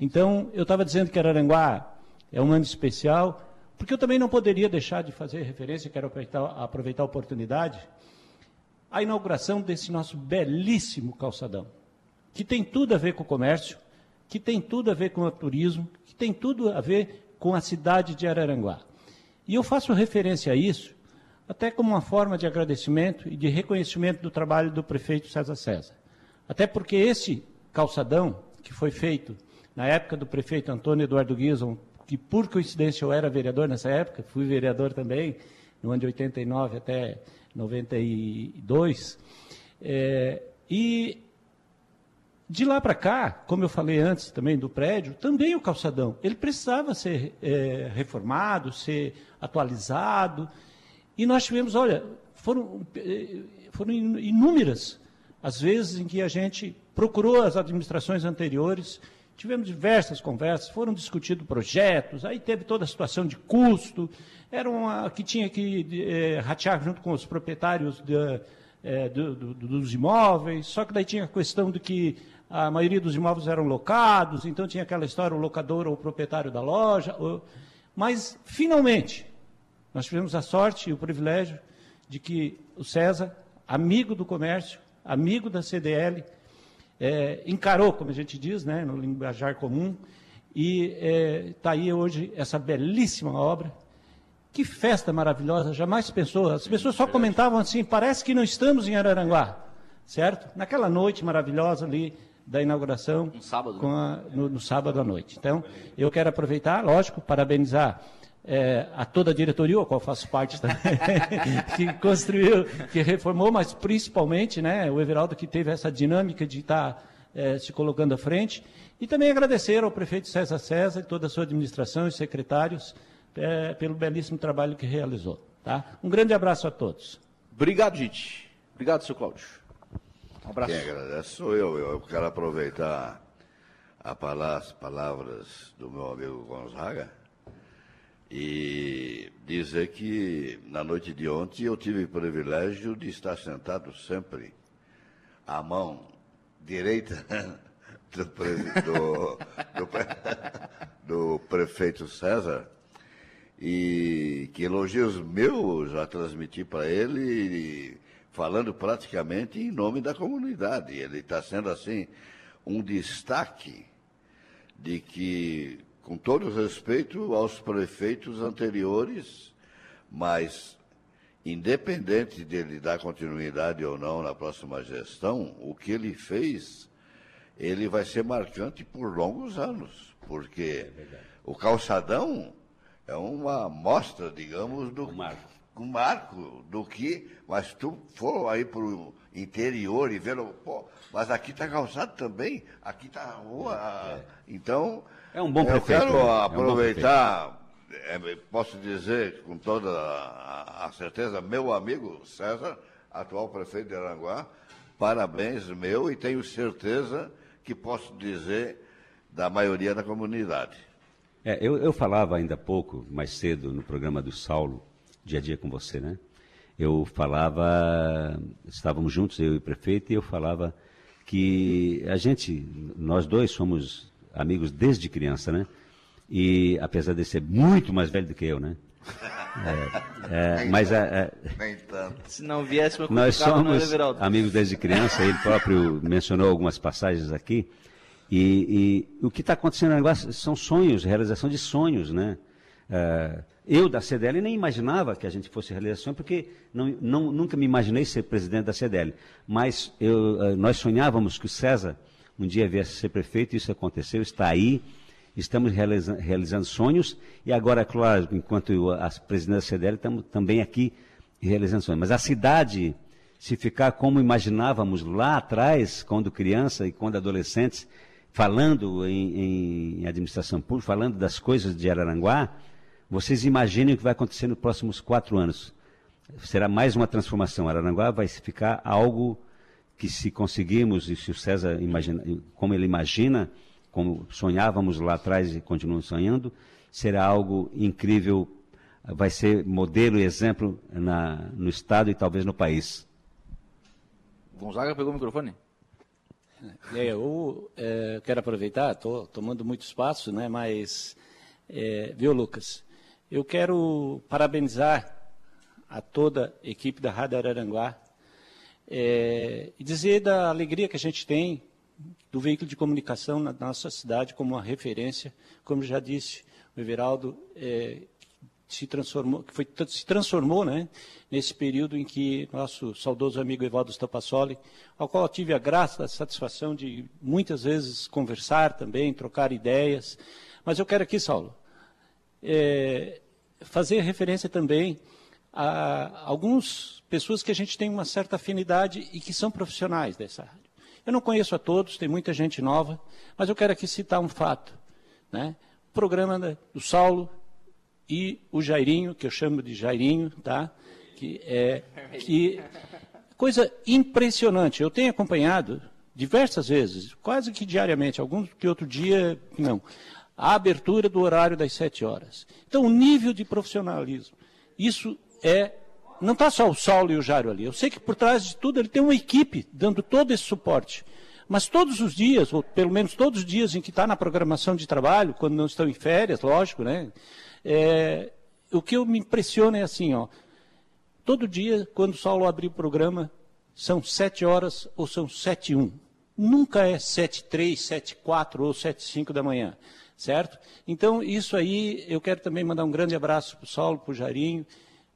Então, eu estava dizendo que Araranguá é um ano especial, porque eu também não poderia deixar de fazer referência, quero aproveitar, aproveitar a oportunidade, a inauguração desse nosso belíssimo calçadão, que tem tudo a ver com o comércio, que tem tudo a ver com o turismo, que tem tudo a ver com a cidade de Araranguá. E eu faço referência a isso até como uma forma de agradecimento e de reconhecimento do trabalho do prefeito César César. Até porque esse calçadão, que foi feito na época do prefeito Antônio Eduardo Guizon, que por coincidência eu era vereador nessa época, fui vereador também, no ano de 89 até 92, é, e de lá para cá, como eu falei antes também do prédio, também o calçadão, ele precisava ser é, reformado, ser atualizado, e nós tivemos, olha, foram, é, foram inúmeras as vezes em que a gente procurou as administrações anteriores, tivemos diversas conversas, foram discutidos projetos, aí teve toda a situação de custo, era uma que tinha que é, ratear junto com os proprietários de, é, do, do, dos imóveis, só que daí tinha a questão de que a maioria dos imóveis eram locados, então tinha aquela história, o locador ou o proprietário da loja. Ou... Mas, finalmente, nós tivemos a sorte e o privilégio de que o César, amigo do comércio, amigo da CDL, é, encarou, como a gente diz, né, no linguajar comum, e está é, aí hoje essa belíssima obra. Que festa maravilhosa, jamais pensou. As pessoas só comentavam assim, parece que não estamos em Araranguá, certo? Naquela noite maravilhosa ali, da inauguração um sábado, né? a, no, no, sábado à noite. Então, eu quero aproveitar, lógico, parabenizar é, a toda a diretoria, a qual faço parte também, que construiu, que reformou, mas principalmente né, o Everaldo que teve essa dinâmica de estar é, se colocando à frente. E também agradecer ao prefeito César César e toda a sua administração e secretários é, pelo belíssimo trabalho que realizou. Tá? Um grande abraço a todos. Obrigado, gente. Obrigado, seu Cláudio. Um abraço. Quem agradece sou eu. Eu quero aproveitar a palavra, as palavras do meu amigo Gonzaga e dizer que na noite de ontem eu tive o privilégio de estar sentado sempre à mão direita do, do, do, do prefeito César e que elogios meus já transmiti para ele falando praticamente em nome da comunidade. Ele está sendo, assim, um destaque de que, com todo respeito aos prefeitos anteriores, mas independente dele dar continuidade ou não na próxima gestão, o que ele fez, ele vai ser marcante por longos anos, porque é o calçadão é uma amostra, digamos, do, um marco do que, mas tu for aí para o interior e ver, pô, mas aqui está calçado também, aqui está a rua. É. Então, é um bom prefeito. Eu quero aproveitar, é um é, posso dizer com toda a, a, certeza, meu amigo César, atual prefeito de Aranguá, parabéns meu e tenho certeza que posso dizer da maioria da comunidade. É, eu, eu falava ainda há pouco, mais cedo, no programa do Saulo, dia a dia com você, né? Eu falava, estávamos juntos, eu e o prefeito, e eu falava que a gente, nós dois somos amigos desde criança, né? E apesar de ser muito mais velho do que eu, né? É, é, mas é, Nem tanto. Se não viesse nós somos amigos desde criança. Ele próprio mencionou algumas passagens aqui. E, e o que está acontecendo agora são sonhos, realização de sonhos, né? É, eu, da CDL, nem imaginava que a gente fosse realização, porque não, não, nunca me imaginei ser presidente da CDL. Mas eu, eh, nós sonhávamos que o César um dia viesse ser prefeito, isso aconteceu, está aí, estamos realiza, realizando sonhos, e agora, claro, enquanto as presidentes da CDL, estamos também aqui realizando sonhos. Mas a cidade, se ficar como imaginávamos lá atrás, quando criança e quando adolescentes, falando em, em administração pública, falando das coisas de Araranguá, vocês imaginem o que vai acontecer nos próximos quatro anos. Será mais uma transformação. Araranguá vai ficar algo que, se conseguirmos, e se o César imagina, como ele imagina, como sonhávamos lá atrás e continuamos sonhando, será algo incrível, vai ser modelo e exemplo na, no Estado e talvez no país. Gonzaga pegou o microfone? É, eu é, quero aproveitar, estou tomando muito espaço, né, mas, é, viu, Lucas? Eu quero parabenizar a toda a equipe da Rádio Araranguá é, e dizer da alegria que a gente tem do veículo de comunicação na nossa cidade como uma referência. Como já disse o Everaldo, é, se transformou, que foi, se transformou né, nesse período em que nosso saudoso amigo Evaldo Stapassoli, ao qual eu tive a graça, a satisfação de muitas vezes conversar também, trocar ideias. Mas eu quero aqui, Saulo, é, fazer referência também a algumas pessoas que a gente tem uma certa afinidade e que são profissionais dessa área. Eu não conheço a todos, tem muita gente nova, mas eu quero aqui citar um fato. Né? O programa do Saulo e o Jairinho, que eu chamo de Jairinho, tá? que é que coisa impressionante. Eu tenho acompanhado diversas vezes, quase que diariamente, alguns que outro dia não, a abertura do horário das sete horas. Então, o nível de profissionalismo, isso é não está só o Saulo e o Jairo ali. Eu sei que por trás de tudo ele tem uma equipe dando todo esse suporte. Mas todos os dias, ou pelo menos todos os dias em que está na programação de trabalho, quando não estão em férias, lógico, né? É, o que eu me impressiona é assim, ó. Todo dia, quando o Saulo abrir o programa, são sete horas ou são sete e um. Nunca é sete três, sete quatro ou sete cinco da manhã, certo? Então, isso aí, eu quero também mandar um grande abraço para o Saulo, para o Jarinho,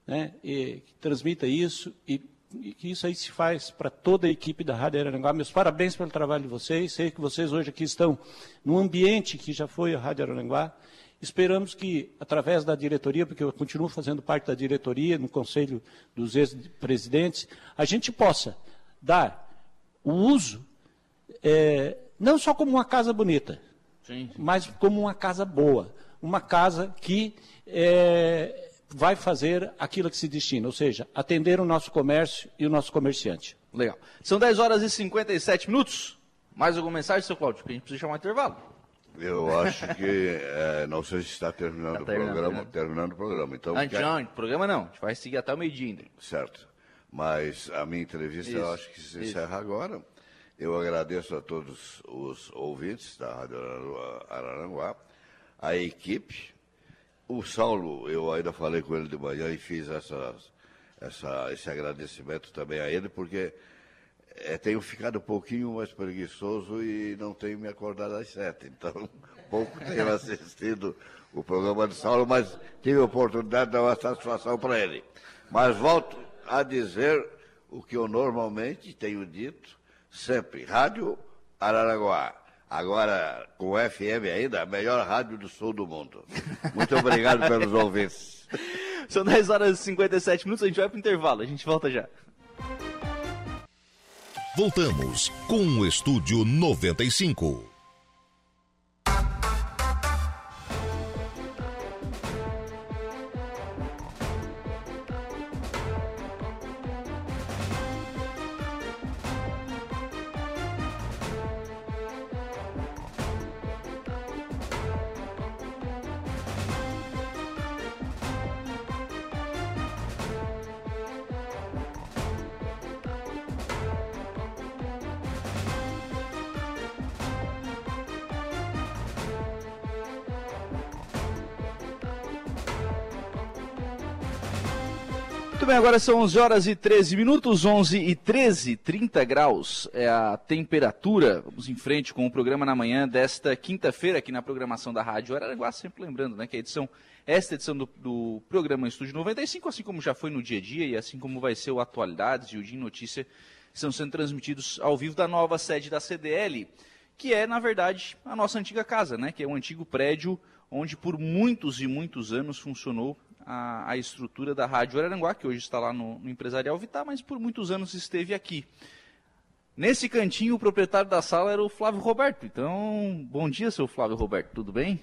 né, e, que transmita isso e, e, que isso aí se faz para toda a equipe da Rádio Araranguá. Meus parabéns pelo trabalho de vocês. Sei que vocês hoje aqui estão num ambiente que já foi a Rádio Araranguá. Esperamos que, através da diretoria, porque eu continuo fazendo parte da diretoria, no conselho dos ex-presidentes, a gente possa dar o uso, é, não só como uma casa bonita, sim, sim. mas como uma casa boa. Uma casa que é, vai fazer aquilo que se destina, ou seja, atender o nosso comércio e o nosso comerciante. Legal. São 10 horas e 57 minutos. Mais alguma mensagem, seu Cláudio? Porque a gente precisa chamar um intervalo. Eu acho que é, não sei se está terminando, tá terminando o programa, terminando. terminando o programa. Então, ah, quer... não, programa não. A gente vai seguir até o meio-dia ainda. Certo. Mas a minha entrevista isso, eu acho que se encerra isso. agora. Eu agradeço a todos os ouvintes da Rádio Araranguá, a equipe, o Saulo, eu ainda falei com ele de manhã e fiz essa, essa, esse agradecimento também a ele, porque é, tenho ficado um pouquinho mais preguiçoso e não tenho me acordado às sete. Então, pouco tenho assistido o programa de Saulo, mas tive a oportunidade de dar uma satisfação para ele. Mas volto a dizer o que eu normalmente tenho dito sempre: Rádio Araranguá agora com o FM ainda, a melhor rádio do sul do mundo. Muito obrigado pelos ouvintes. São 10 horas e 57 minutos, a gente vai para o intervalo, a gente volta já. Voltamos com o Estúdio 95. Agora são 11 horas e 13 minutos, 11 e 13, 30 graus é a temperatura. Vamos em frente com o programa na manhã desta quinta-feira aqui na programação da Rádio Araranguá, sempre lembrando, né, que a edição, esta edição do, do programa Estúdio 95, assim como já foi no dia a dia e assim como vai ser o Atualidades e o Dia Notícia, estão sendo transmitidos ao vivo da nova sede da CDL, que é, na verdade, a nossa antiga casa, né, que é um antigo prédio onde por muitos e muitos anos funcionou a, a estrutura da Rádio Araranguá, que hoje está lá no, no Empresarial Vitar, mas por muitos anos esteve aqui. Nesse cantinho, o proprietário da sala era o Flávio Roberto. Então, bom dia, seu Flávio Roberto, tudo bem?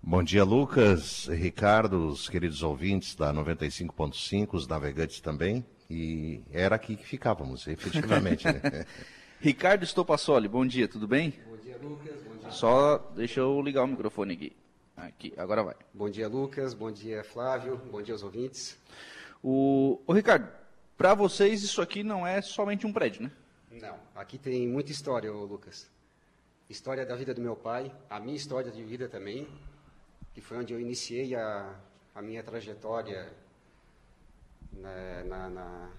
Bom dia, Lucas, Ricardo, os queridos ouvintes da 95.5, os navegantes também. E era aqui que ficávamos, efetivamente. Né? Ricardo Estopassoli, bom dia, tudo bem? Bom dia, Lucas. Bom dia. Só deixa eu ligar o microfone aqui. Aqui, agora vai. Bom dia, Lucas. Bom dia, Flávio. Bom dia aos ouvintes. O, o Ricardo, para vocês isso aqui não é somente um prédio, né? Não. Aqui tem muita história, Lucas. História da vida do meu pai, a minha história de vida também, que foi onde eu iniciei a, a minha trajetória né, na, na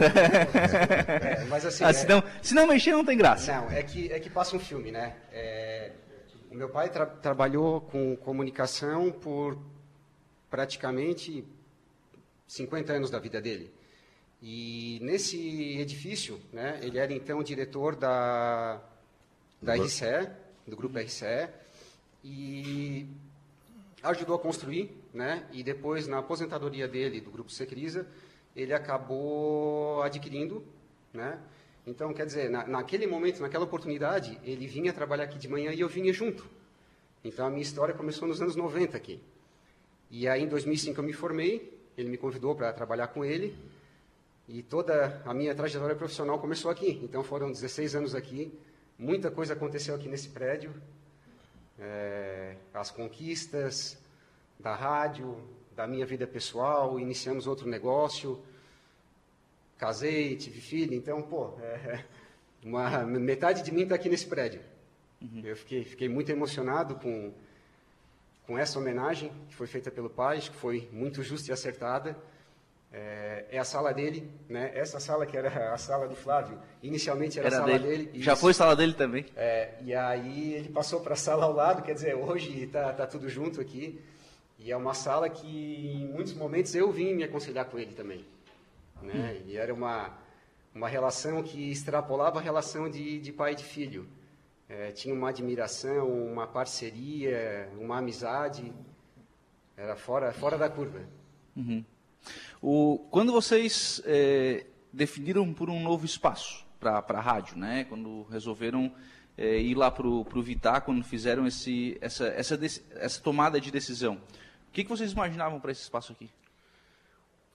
é, mas assim. Ah, se, não, se não mexer, não tem graça. Não, é que, é que passa um filme, né? É, O meu pai tra trabalhou com comunicação por praticamente 50 anos da vida dele. E nesse edifício, né, ele era então diretor da, da RCE, do grupo RCE, e ajudou a construir, né, e depois na aposentadoria dele, do grupo Secrisa, ele acabou adquirindo, né, então, quer dizer, na, naquele momento, naquela oportunidade, ele vinha trabalhar aqui de manhã e eu vinha junto. Então, a minha história começou nos anos 90 aqui. E aí, em 2005, eu me formei, ele me convidou para trabalhar com ele, e toda a minha trajetória profissional começou aqui. Então, foram 16 anos aqui, muita coisa aconteceu aqui nesse prédio, é, as conquistas da rádio, da minha vida pessoal, iniciamos outro negócio, casei, tive filho, então, pô, é, uma, metade de mim está aqui nesse prédio. Uhum. Eu fiquei, fiquei muito emocionado com, com essa homenagem que foi feita pelo pai, que foi muito justa e acertada. É, é, a sala dele, né? Essa sala que era a sala do Flávio, inicialmente era, era a sala dele. dele Já foi sala dele também. É, e aí ele passou para a sala ao lado, quer dizer, hoje está tá tudo junto aqui. E é uma sala que em muitos momentos eu vim me aconselhar com ele também. Né? E era uma, uma relação que extrapolava a relação de, de pai e de filho. É, tinha uma admiração, uma parceria, uma amizade. Era fora, fora da curva. Uhum. O, quando vocês é, definiram por um novo espaço para a rádio, né? quando resolveram é, ir lá para o Vitar, quando fizeram esse, essa, essa, essa tomada de decisão, o que, que vocês imaginavam para esse espaço aqui?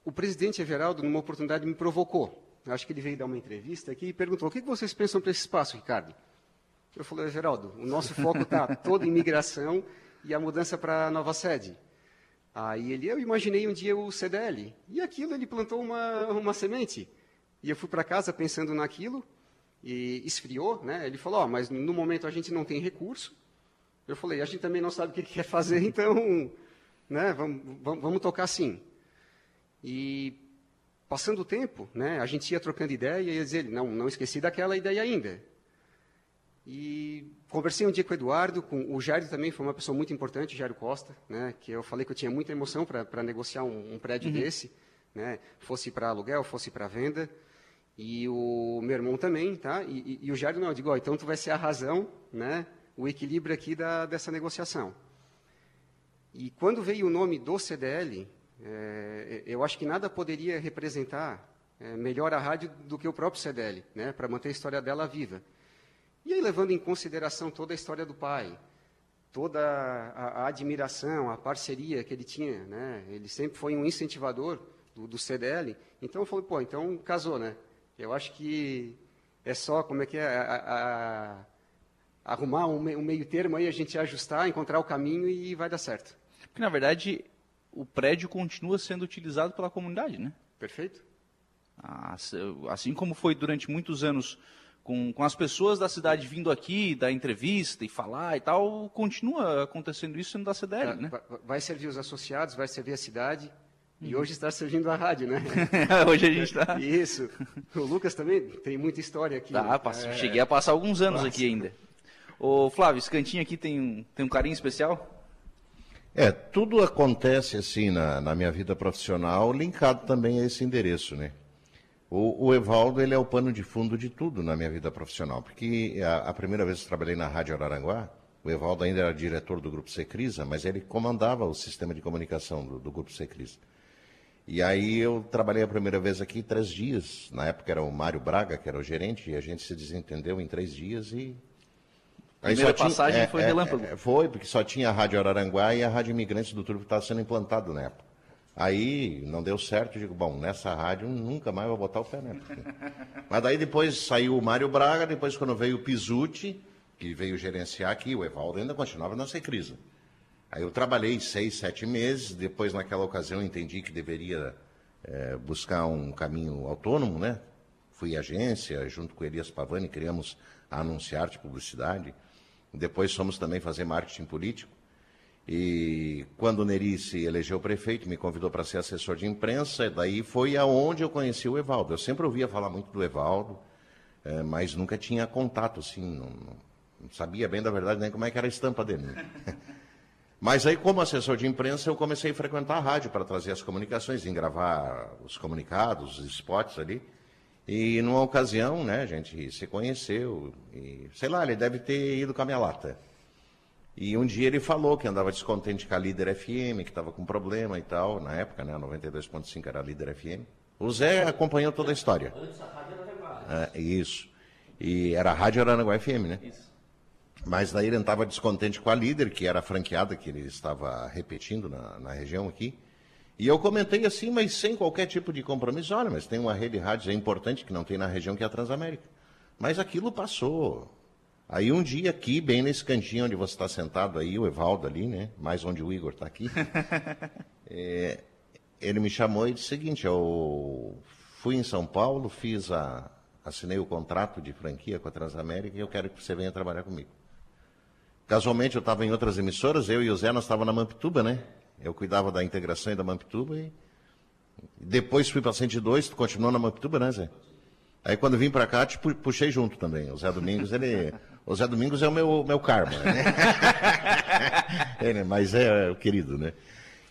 O presidente Everaldo, numa oportunidade, me provocou. Acho que ele veio dar uma entrevista aqui e perguntou: o que vocês pensam para esse espaço, Ricardo? Eu falei, Everaldo, o nosso foco está todo em migração e a mudança para a nova sede. Aí ele, eu imaginei um dia o CDL. E aquilo ele plantou uma, uma semente. E eu fui para casa pensando naquilo e esfriou, né? Ele falou, oh, mas no momento a gente não tem recurso. Eu falei, a gente também não sabe o que quer fazer, então, né? Vamos, vamos, vamos tocar assim. E passando o tempo, né, a gente ia trocando ideia e ia dizer, não, não esqueci daquela ideia ainda. E conversei um dia com o Eduardo, com o Jairo também foi uma pessoa muito importante, o Jairo Costa, né, que eu falei que eu tinha muita emoção para negociar um, um prédio uhum. desse, né, fosse para aluguel, fosse para venda. E o meu irmão também, tá? E, e, e o Jairo não, eu digo, oh, então tu vai ser a razão, né, o equilíbrio aqui da, dessa negociação. E quando veio o nome do CDL, é, eu acho que nada poderia representar é, melhor a rádio do que o próprio CDL, né, para manter a história dela viva. E aí, levando em consideração toda a história do pai, toda a, a admiração, a parceria que ele tinha, né, ele sempre foi um incentivador do, do CDL, então eu falei, pô, então casou, né? Eu acho que é só, como é que é, a, a, arrumar um, um meio termo aí, a gente ajustar, encontrar o caminho e vai dar certo. Porque, na verdade, o prédio continua sendo utilizado pela comunidade, né? Perfeito. Assim como foi durante muitos anos com, com as pessoas da cidade vindo aqui, dar entrevista e falar e tal, continua acontecendo isso sendo da CDL, é, né? Vai servir os associados, vai servir a cidade. E uhum. hoje está servindo a rádio, né? hoje a gente está. Isso. O Lucas também tem muita história aqui. Tá, é... cheguei a passar alguns anos Passa. aqui ainda. Ô, Flávio, esse cantinho aqui tem um, tem um carinho especial? É, tudo acontece assim na, na, minha vida profissional, linkado também a esse endereço, né? O, o, Evaldo, ele é o pano de fundo de tudo na minha vida profissional, porque a, a, primeira vez que trabalhei na Rádio Araranguá, o Evaldo ainda era diretor do Grupo Secrisa, mas ele comandava o sistema de comunicação do, do Grupo Secrisa. E aí eu trabalhei a primeira vez aqui três dias, na época era o Mário Braga, que era o gerente, e a gente se desentendeu em três dias e a primeira passagem tinha, é, foi é, relâmpago. É, foi, porque só tinha a Rádio Araranguá e a Rádio Imigrantes do Turvo que estava sendo implantado na época. Aí não deu certo, digo, bom, nessa rádio nunca mais vou botar o pé, né? Mas daí depois saiu o Mário Braga, depois quando veio o Pisuti, que veio gerenciar aqui, o Evaldo ainda continuava na Secrisa. Aí eu trabalhei seis, sete meses, depois naquela ocasião entendi que deveria é, buscar um caminho autônomo, né? Fui agência, junto com Elias Pavani, criamos a Anunciarte Publicidade. Depois fomos também fazer marketing político. E quando o Neri se elegeu prefeito, me convidou para ser assessor de imprensa, daí foi aonde eu conheci o Evaldo. Eu sempre ouvia falar muito do Evaldo, é, mas nunca tinha contato, assim, não, Não sabia bem, da verdade, nem como é que era a estampa dele. Né? Mas aí, como assessor de imprensa, eu comecei a frequentar a rádio para trazer as comunicações, em gravar os comunicados, os spots ali. E numa ocasião, né, a gente se conheceu, e, sei lá, ele deve ter ido com a minha lata. E um dia ele falou que andava descontente com a Líder FM, que estava com problema e tal, na época, né, 92.5 era a Líder FM. O Zé acompanhou toda a história. Antes a Rádio Aranaguá. É, isso. E era a Rádio Aranaguá FM, né? Isso. Mas daí ele estava descontente com a Líder, que era a franqueada que ele estava repetindo na, na região aqui. E eu comentei assim, mas sem qualquer tipo de compromisso. Olha, mas tem uma rede de rádios é importante que não tem na região, que é a Transamérica. Mas aquilo passou. Aí um dia aqui, bem nesse cantinho onde você está sentado aí, o Evaldo ali, né? Mais onde o Igor está aqui. é, ele me chamou e disse o seguinte, eu fui em São Paulo, fiz a, assinei o contrato de franquia com a Transamérica e eu quero que você venha trabalhar comigo. Casualmente eu estava em outras emissoras, eu e o Zé, nós estávamos na Mampituba, né? Eu cuidava da integração e da Mampituba e depois fui para 102, tu continuou na Mampituba, né, Zé? Aí quando vim para cá, te puxei junto também. O Zé Domingos, ele. O Zé Domingos é o meu, meu karma, né? é, mas é, é o querido, né?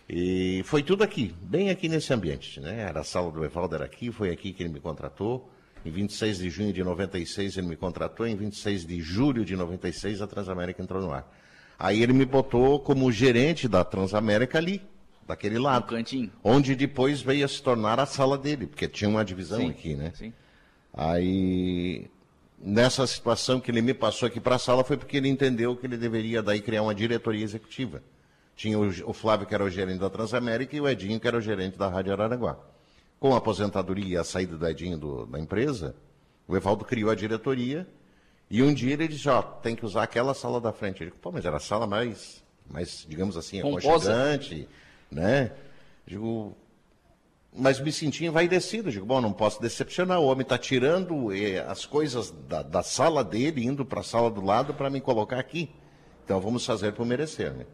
E foi tudo aqui, bem aqui nesse ambiente, né? Era a sala do Evaldo, era aqui, foi aqui que ele me contratou. Em 26 de junho de 96 ele me contratou, em 26 de julho de 96 a Transamérica entrou no ar. Aí ele me botou como gerente da Transamérica ali, daquele lado. No cantinho. Onde depois veio a se tornar a sala dele, porque tinha uma divisão sim, aqui, né? Sim. Aí, nessa situação que ele me passou aqui para a sala, foi porque ele entendeu que ele deveria daí criar uma diretoria executiva. Tinha o, o Flávio, que era o gerente da Transamérica, e o Edinho, que era o gerente da Rádio Araranguá. Com a aposentadoria e a saída do Edinho do, da empresa, o Evaldo criou a diretoria e um dia ele disse, ó, tem que usar aquela sala da frente. Eu digo, pô, mas era a sala mais, mais digamos assim, aconchegante, né? Digo, mas me senti envaidecido. Digo, bom, não posso decepcionar. O homem está tirando eh, as coisas da, da, sala dele, indo para a sala do lado para me colocar aqui. Então vamos fazer por merecer, né?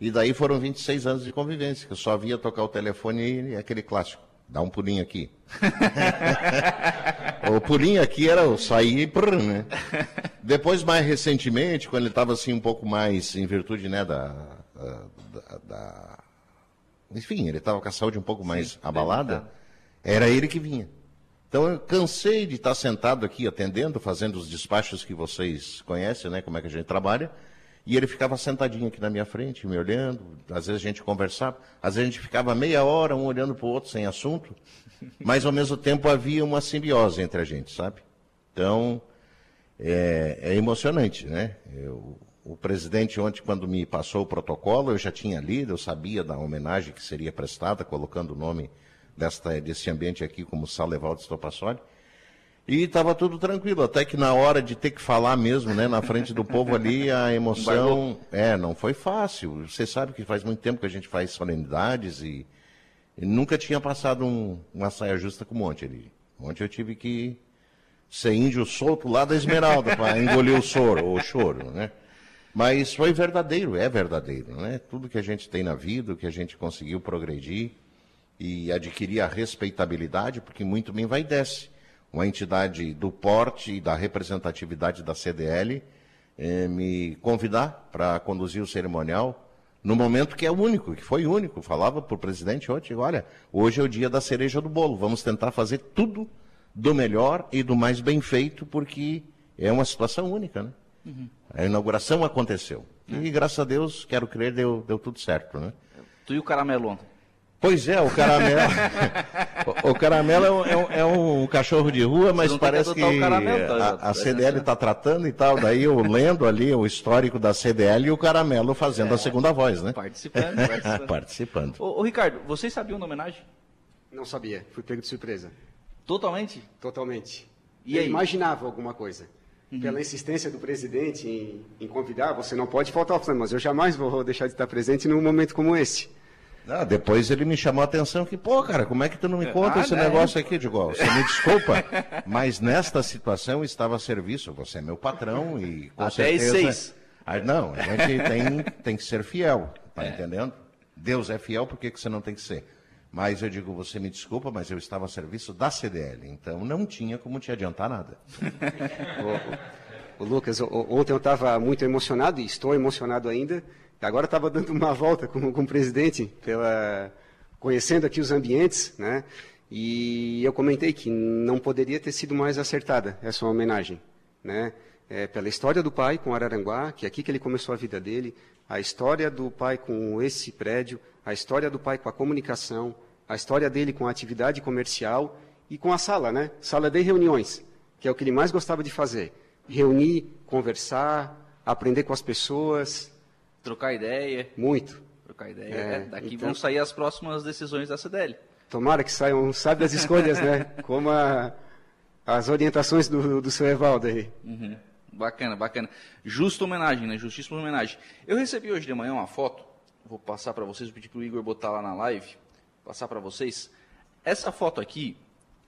E daí foram 26 anos de convivência, que eu só via tocar o telefone e aquele clássico. Dá um pulinho aqui. o pulinho aqui era o sair e prr, né? Depois, mais recentemente, quando ele estava assim um pouco mais em virtude né, da, da, da... Enfim, ele estava com a saúde um pouco mais Sim, abalada, era ele que vinha. Então eu cansei de estar sentado aqui atendendo, fazendo os despachos que vocês conhecem, né? Como é que a gente trabalha. E ele ficava sentadinho aqui na minha frente, me olhando. Às vezes a gente conversava, às vezes a gente ficava meia hora um olhando para o outro sem assunto, mas ao mesmo tempo havia uma simbiose entre a gente, sabe? Então, é, é emocionante, né? Eu, o presidente ontem, quando me passou o protocolo, eu já tinha lido, eu sabia da homenagem que seria prestada, colocando o nome desta, desse ambiente aqui como Salevaldo Stopassoli. E estava tudo tranquilo, até que na hora de ter que falar mesmo, né, na frente do povo ali, a emoção, é, não foi fácil. Você sabe que faz muito tempo que a gente faz solenidades e, e nunca tinha passado um, uma saia justa como ontem ali. Ontem eu tive que ser índio solto lá da Esmeralda para engolir o soro, o choro, né? Mas foi verdadeiro, é verdadeiro, né? Tudo que a gente tem na vida, o que a gente conseguiu progredir e adquirir a respeitabilidade, porque muito bem vai e desce uma entidade do porte e da representatividade da CDL, eh, me convidar para conduzir o cerimonial no momento que é único, que foi único. Falava para o presidente ontem, olha, hoje é o dia da cereja do bolo, vamos tentar fazer tudo do melhor e do mais bem feito, porque é uma situação única, né? Uhum. A inauguração aconteceu. E graças a Deus, quero crer, deu, deu tudo certo, né? Tu e o caramelo ontem? Pois é, o caramelo. o, o, caramelo é um, é, um, é um, cachorro de rua, mas parece que, que caramelo, tá, a, a, CDL está tratando e tal. Daí eu lendo ali o histórico da CDL e o caramelo fazendo é, a segunda voz, né? Participando. Participando. participando. Ô, ô, Ricardo, vocês sabiam da homenagem? Não sabia, fui pego de surpresa. Totalmente? Totalmente. E eu aí? imaginava alguma coisa. Uhum. Pela insistência do presidente em, em, convidar, você não pode faltar. Mas eu jamais vou deixar de estar presente num momento como esse. Ah, depois ele me chamou a atenção que, pô, cara, como é que tu não me é, conta ah, esse né? negócio aqui? Digo, você me desculpa, mas nesta situação estava a serviço, você é meu patrão e com Até certeza... seis. Ah, não, a gente tem, tem que ser fiel, tá é. entendendo? Deus é fiel, por que, que você não tem que ser? Mas eu digo, você me desculpa, mas eu estava a serviço da CDL, então não tinha como te adiantar nada. O Lucas, ontem eu estava muito emocionado e estou emocionado ainda. Agora estava dando uma volta com, com o presidente, pela, conhecendo aqui os ambientes, né? E eu comentei que não poderia ter sido mais acertada essa homenagem, né? É, pela história do pai com Araranguá, que é aqui que ele começou a vida dele, a história do pai com esse prédio, a história do pai com a comunicação, a história dele com a atividade comercial e com a sala, né? Sala de reuniões, que é o que ele mais gostava de fazer. Reunir, conversar, aprender com as pessoas. Trocar ideia. Muito. Trocar ideia. É, é, daqui então, vão sair as próximas decisões da CDL. Tomara que saiam sábias escolhas, né? Como a, as orientações do, do seu Evaldo aí. Uhum. Bacana, bacana. Justa homenagem, né? Justíssima homenagem. Eu recebi hoje de manhã uma foto, vou passar para vocês, pedir para o Igor botar lá na live, passar para vocês. Essa foto aqui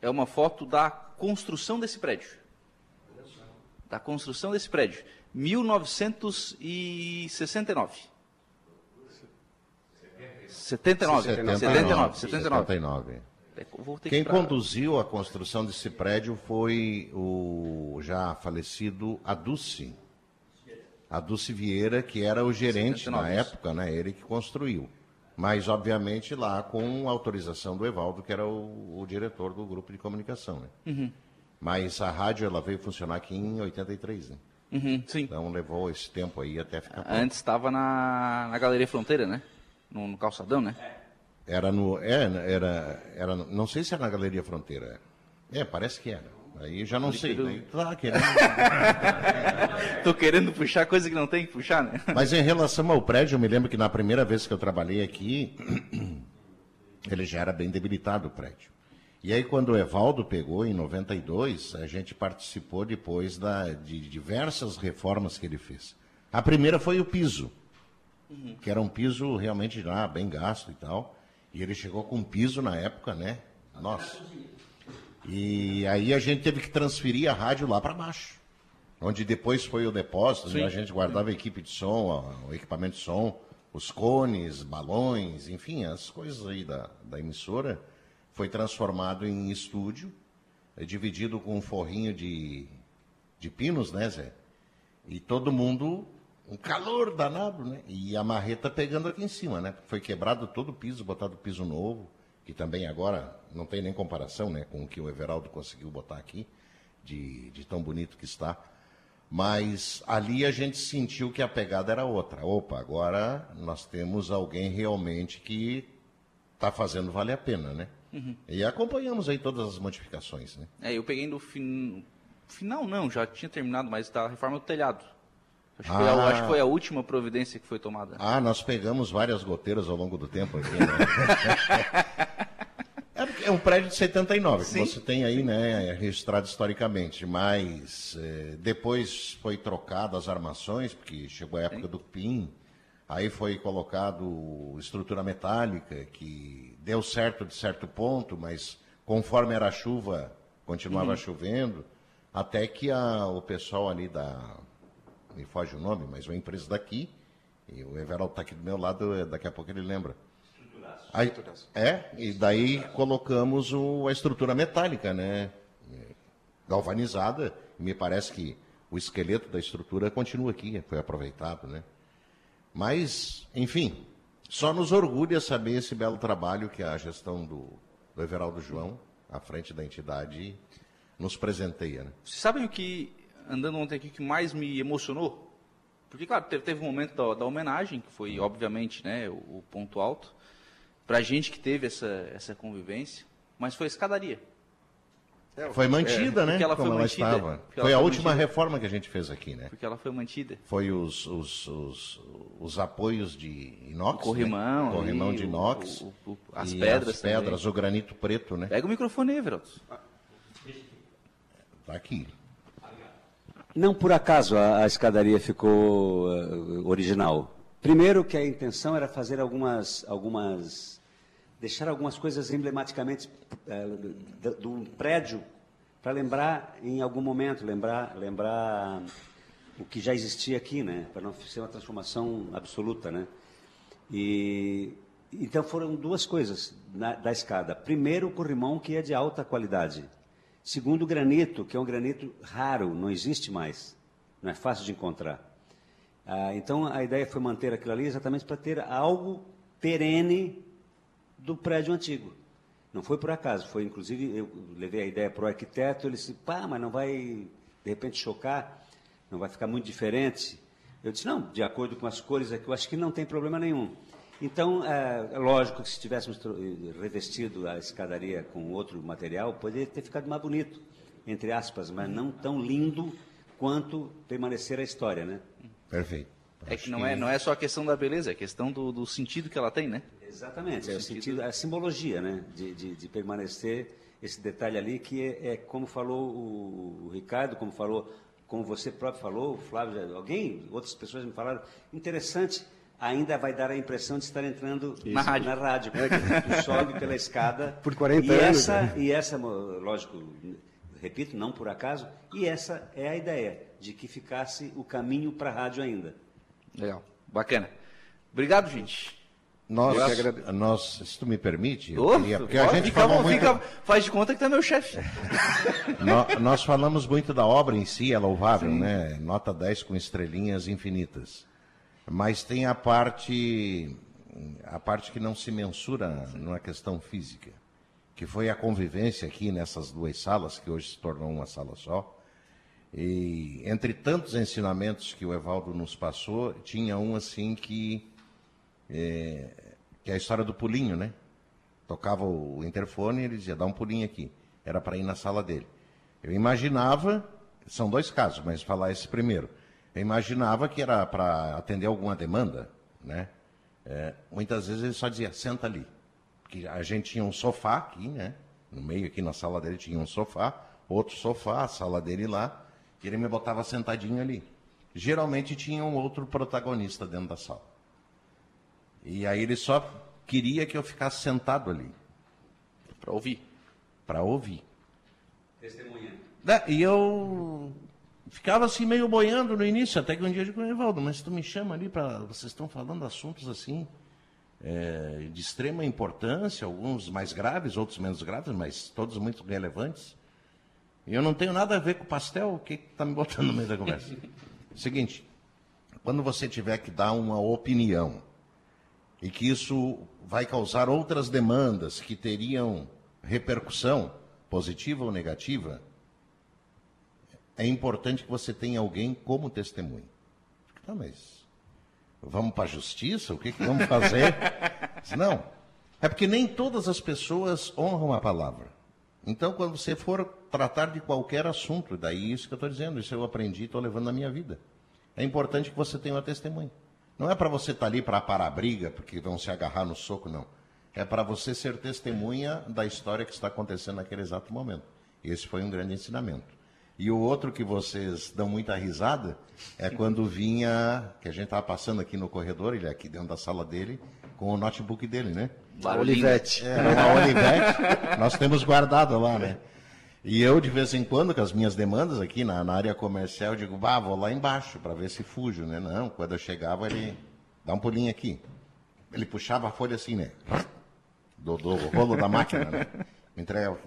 é uma foto da construção desse prédio. Da construção desse prédio. 1969. 79. 79. 79. 79. Quem conduziu a construção desse prédio foi o já falecido Aduce. Aduce Vieira, que era o gerente 79. na época, né? Ele que construiu. Mas, obviamente, lá com autorização do Evaldo, que era o, o diretor do grupo de comunicação, né? Uhum. Mas a rádio ela veio funcionar aqui em 83, né? Uhum, sim. Então levou esse tempo aí até ficar. Pronto. Antes estava na, na Galeria Fronteira, né? No, no calçadão, né? É. Era no. É, era, era. Não sei se era na Galeria Fronteira. É, parece que era. Aí já não sei. Daí, tá querendo... Tô querendo puxar coisa que não tem que puxar, né? Mas em relação ao prédio, eu me lembro que na primeira vez que eu trabalhei aqui, ele já era bem debilitado o prédio. E aí, quando o Evaldo pegou, em 92, a gente participou depois da, de diversas reformas que ele fez. A primeira foi o piso, uhum. que era um piso realmente já bem gasto e tal. E ele chegou com piso na época, né? Nossa. E aí a gente teve que transferir a rádio lá para baixo. Onde depois foi o depósito, onde a gente guardava a equipe de som, o equipamento de som, os cones, balões, enfim, as coisas aí da, da emissora. Foi transformado em estúdio, é dividido com um forrinho de, de pinos, né, Zé? E todo mundo um calor danado, né? E a marreta pegando aqui em cima, né? Foi quebrado todo o piso, botado piso novo, que também agora não tem nem comparação, né? Com o que o Everaldo conseguiu botar aqui, de, de tão bonito que está. Mas ali a gente sentiu que a pegada era outra. Opa, agora nós temos alguém realmente que está fazendo valer a pena, né? Uhum. E acompanhamos aí todas as modificações, né? É, eu peguei no fin... final, não, já tinha terminado, mas da reforma do telhado. Acho, ah. foi a, acho que foi a última providência que foi tomada. Ah, nós pegamos várias goteiras ao longo do tempo aqui, né? É, é um prédio de 79, Sim. que você tem aí, né, registrado historicamente, mas é, depois foi trocado as armações, porque chegou a época Sim. do PIN, aí foi colocado estrutura metálica, que deu certo de certo ponto, mas conforme era a chuva, continuava uhum. chovendo, até que a, o pessoal ali da me foge o nome, mas uma empresa daqui, e o Everaldo está aqui do meu lado, daqui a pouco ele lembra. Aí, é, e daí colocamos o, a estrutura metálica, né? Galvanizada, e me parece que o esqueleto da estrutura continua aqui, foi aproveitado, né? Mas, enfim, só nos orgulha saber esse belo trabalho que a gestão do, do Everaldo João, à frente da entidade, nos presenteia. Né? Vocês sabem o que andando ontem aqui que mais me emocionou? Porque, claro, teve, teve um momento da, da, homenagem, que foi, obviamente, né, o, o ponto alto, para a gente que teve essa, essa convivência, mas foi a escadaria. É, foi mantida, é, né? Ela Como foi ela mantida, estava. Foi a última mantida. reforma que a gente fez aqui, né? Porque ela foi mantida. Foi os, os, os, os apoios de inox. O corrimão. Né? Corrimão de inox. O, o, as pedras. As pedras, também. o granito preto, né? Pega o microfone aí, Veraldo. Tá aqui. Não por acaso a, a escadaria ficou uh, original. Primeiro que a intenção era fazer algumas, algumas deixar algumas coisas emblematicamente uh, do, do prédio para lembrar em algum momento, lembrar, lembrar o que já existia aqui, né? Para não ser uma transformação absoluta, né? E então foram duas coisas na, da escada. Primeiro, o corrimão que é de alta qualidade. Segundo, o granito, que é um granito raro, não existe mais. não é fácil de encontrar. Ah, então a ideia foi manter aquilo ali exatamente para ter algo perene do prédio antigo. Não foi por acaso, foi inclusive, eu levei a ideia para o arquiteto, ele disse, pá, mas não vai de repente chocar, não vai ficar muito diferente. Eu disse, não, de acordo com as cores aqui, eu acho que não tem problema nenhum. Então, é, é lógico que se tivéssemos revestido a escadaria com outro material, poderia ter ficado mais bonito, entre aspas, mas não tão lindo quanto permanecer a história, né? Perfeito. É que não, É, não é só a questão da beleza, é a questão do, do sentido que ela tem, né? Exatamente, é o sentido, a simbologia, né? De, de, de permanecer esse detalhe ali que é, é como falou o, o, Ricardo, como falou, como você próprio falou, o Flávio, alguém, outras pessoas me falaram, interessante, ainda vai dar a impressão de estar entrando Isso. na rádio, na rádio tu sobe pela escada. Por 40 e anos. Essa, né? E essa, lógico, repito, não por acaso, e essa é a ideia, de que ficasse o caminho para a rádio ainda. Legal, bacana. Obrigado, gente. Nós, nós, se tu me permite, eu queria, porque a gente fica, falou muito... fica, faz de conta que tu é meu chefe. nós, nós, falamos muito da obra em si, é louvável, Sim. né? Nota 10 com estrelinhas infinitas. Mas tem a parte, a parte que não se mensura numa questão física, que foi a convivência aqui nessas duas salas, que hoje se tornou uma sala só. E entre tantos ensinamentos que o Evaldo nos passou, tinha um assim que é, que é a história do pulinho, né? Tocava o interfone e ele dizia, dá um pulinho aqui. Era para ir na sala dele. Eu imaginava, são dois casos, mas falar esse primeiro. Eu imaginava que era para atender alguma demanda, né? É, muitas vezes ele só dizia, senta ali. Porque a gente tinha um sofá aqui, né? No meio aqui na sala dele tinha um sofá, outro sofá, a sala dele lá, e ele me botava sentadinho ali. Geralmente tinha um outro protagonista dentro da sala. E aí ele só queria que eu ficasse sentado ali. Para ouvir. Para ouvir. Testemunhando. É, e eu ficava assim meio boiando no início, até que um dia eu digo, Evaldo, mas tu me chama ali para. Vocês estão falando assuntos assim é, de extrema importância, alguns mais graves, outros menos graves, mas todos muito relevantes. E eu não tenho nada a ver com pastel, o que está me botando no meio da conversa? Seguinte, quando você tiver que dar uma opinião e que isso vai causar outras demandas que teriam repercussão, positiva ou negativa, é importante que você tenha alguém como testemunho. Tá, mas vamos para a justiça? O que, que vamos fazer? Não. É porque nem todas as pessoas honram a palavra. Então, quando você for tratar de qualquer assunto, daí isso que eu estou dizendo, isso eu aprendi e estou levando na minha vida. É importante que você tenha uma testemunha. Não é para você estar tá ali para parar a briga, porque vão se agarrar no soco, não. É para você ser testemunha da história que está acontecendo naquele exato momento. Esse foi um grande ensinamento. E o outro que vocês dão muita risada é quando vinha, que a gente estava passando aqui no corredor, ele é aqui dentro da sala dele, com o notebook dele, né? Olivete. É, Olivete. nós temos guardado lá, né? E eu, de vez em quando, com as minhas demandas aqui na, na área comercial, digo, bah, vou lá embaixo para ver se fujo, né? Não, quando eu chegava, ele dá um pulinho aqui. Ele puxava a folha assim, né? Do, do rolo da máquina, né? Me entregava.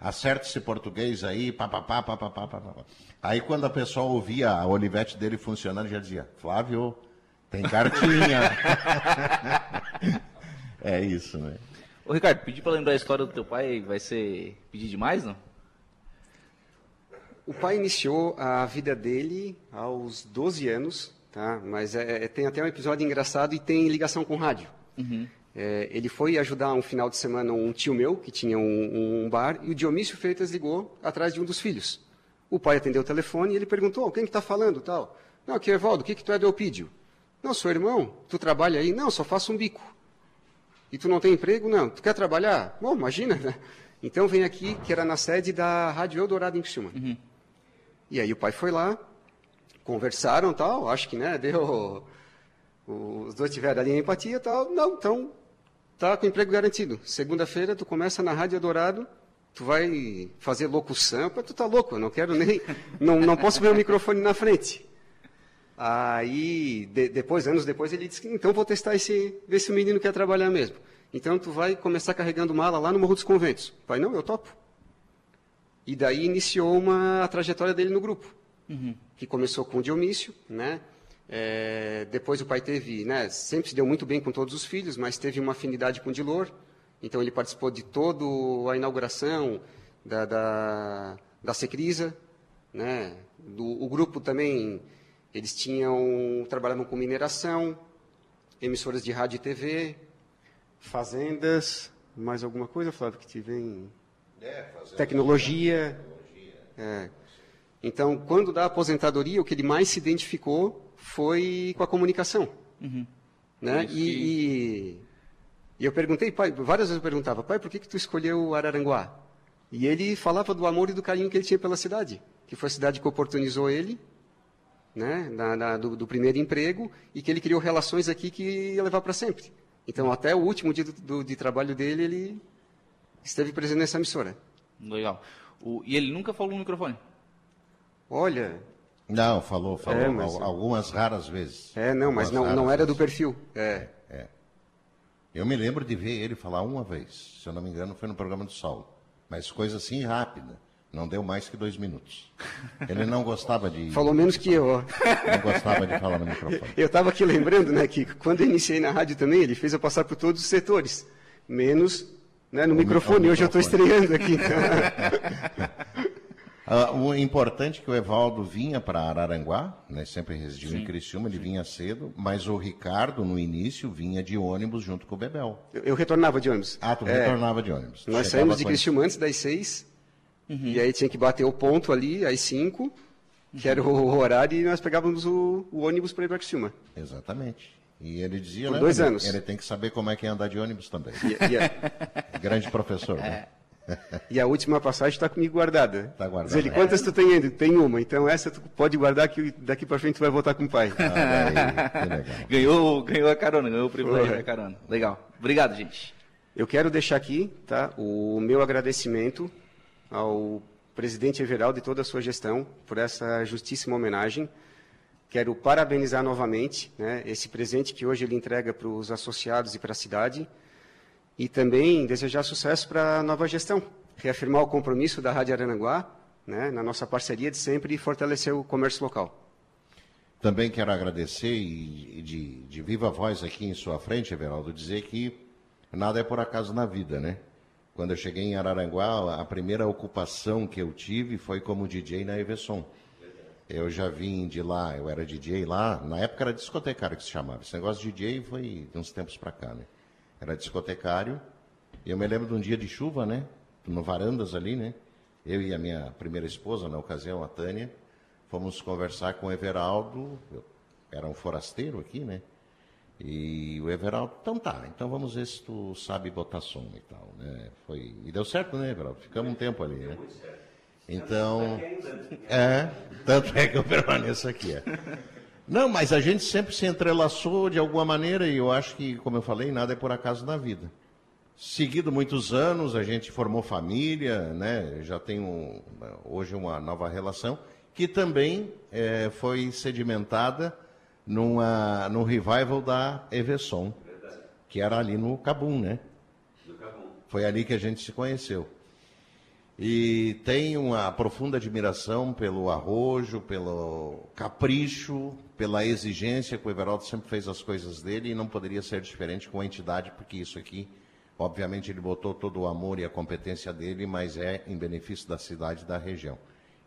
Acerta esse português aí, papapá, papapá, papapá. Aí quando a pessoa ouvia a Olivete dele funcionando, já dizia, Flávio, tem cartinha. é isso, né? Ô Ricardo, pedir para lembrar a história do teu pai vai ser pedir demais, não? O pai iniciou a vida dele aos 12 anos, tá? mas é, é, tem até um episódio engraçado e tem ligação com rádio. Uhum. É, ele foi ajudar um final de semana um tio meu, que tinha um, um, bar, e o Dionísio Freitas ligou atrás de um dos filhos. O pai atendeu o telefone e ele perguntou, quem que está falando tal? Não, aqui é Evaldo, o que, que tu é do Eupídio? Não, sou irmão, tu trabalha aí? Não, só faço um bico. E tu não tem emprego? Não. Tu quer trabalhar? Bom, imagina, né? Então vem aqui, que era na sede da Rádio Eldorado em Criciúma. Uhum. E aí o pai foi lá, conversaram tal, acho que né, deu. Os dois tiveram ali empatia tal. Não, então tá com emprego garantido. Segunda-feira tu começa na Rádio Dourado, tu vai fazer locução, tu tá louco, eu não quero nem. Não, não posso ver o microfone na frente. Aí, de, depois, anos depois, ele disse, então vou testar esse, ver se o menino quer trabalhar mesmo. Então tu vai começar carregando mala lá no Morro dos Conventos. Pai, não, eu topo. E daí iniciou uma a trajetória dele no grupo. que começou com o Dionísio, né? É, depois o pai teve, né, sempre se deu muito bem com todos os filhos, mas teve uma afinidade com o Dilor, então ele participou de toda a inauguração da, da, da Secrisa, né? Do, o grupo também, eles tinham, trabalhavam com mineração, emissoras de rádio e TV, fazendas, mais alguma coisa, Flávio, que tive em tecnologia. É. Então, quando da aposentadoria, o que ele mais se identificou foi com a comunicação. Né? E, e, e eu perguntei, pai, várias vezes eu perguntava, pai, por que, que tu escolheu Araranguá? E ele falava do amor e do carinho que ele tinha pela cidade, que foi a cidade que oportunizou ele, né, na, na- do, do primeiro emprego, e que ele criou relações aqui que ia levar para sempre. Então, até o último dia do, do- de trabalho dele, ele esteve presente nessa emissora. Legal. O- e ele nunca falou no microfone? Olha, Não, falou, falou É, mas- al- algumas raras vezes. é, não, mas não, não era do vezes. perfil. É. Eu me lembro de ver ele falar uma vez, se eu não me engano, foi no programa do Saulo. Mas coisa assim rápida. Não deu mais que dois minutos. Ele não gostava de. Falou menos que eu, ó. Não gostava de falar no microfone. Eu estava aqui lembrando, né, que quando eu iniciei na rádio também, ele fez eu passar por todos os setores, menos né, no mi- microfone. Hoje eu estou microfone. estreando aqui. então. Ah, o importante é que o Evaldo vinha para Araranguá, né, sempre residiu em Criciúma, ele vinha cedo, mas o Ricardo, no início, vinha de ônibus junto com o Bebel. eu, eu retornava de ônibus. Ah, tu É, retornava de ônibus. Tu Nós chegava saímos de Criciúma antes das seis, e aí tinha que bater o ponto ali, às cinco, que era o horário, e nós pegávamos o, o ônibus para ir para Criciúma. Exatamente. E ele dizia, Por né, dois ele, anos. ele tem que saber como é que é andar de ônibus também. E, e a, Grande professor, né? e a última passagem está comigo guardada. Tá guardada. Diz ele, quantas tu tem ainda? Tem uma, então essa tu pode guardar que daqui para frente tu vai voltar com o pai. Ah, daí, que legal. Ganhou, ganhou a carona, ganhou o privilégio Foi. da carona. Legal. Obrigado, gente. Eu quero deixar aqui tá, o meu agradecimento ao presidente Everaldo e toda a sua gestão por essa justíssima homenagem. Quero parabenizar novamente né, esse presente que hoje ele entrega para os associados e para a cidade. E também desejar sucesso para a nova gestão. Reafirmar o compromisso da Rádio Arananguá né, na nossa parceria de sempre fortalecer o comércio local. Também quero agradecer e, e de, de viva voz aqui em sua frente, Everaldo, dizer que nada é por acaso na vida, né? Quando eu cheguei em Araranguá, a primeira ocupação que eu tive foi como DJ na Everson. Eu já vim de lá, eu era DJ lá, na época era discotecário que se chamava. Esse negócio de DJ foi de uns tempos pra cá, né? Era discotecário. E eu me lembro de um dia de chuva, né? No Varandas ali, né? Eu e a minha primeira esposa, na ocasião, a Tânia, fomos conversar com o Everaldo, eu era um forasteiro aqui, né? E o Everaldo, então tá, então vamos ver se tu sabe botar som e tal, né? Foi, e deu certo, né, Everaldo? Ficamos um tempo ali, né? Então, é, tanto é que eu permaneço aqui. É. Não, mas a gente sempre se entrelaçou de alguma maneira e eu acho que, como eu falei, nada é por acaso na vida. Seguido muitos anos, a gente formou família, né? Já tem um, hoje uma nova relação que também eh, foi sedimentada numa, num revival da Everson, que era ali no Cabum, né? Foi ali que a gente se conheceu. E tenho uma profunda admiração pelo arrojo, pelo capricho, pela exigência que o Everaldo sempre fez as coisas dele e não poderia ser diferente com a entidade, porque isso aqui, obviamente, ele botou todo o amor e a competência dele, mas é em benefício da cidade e da região.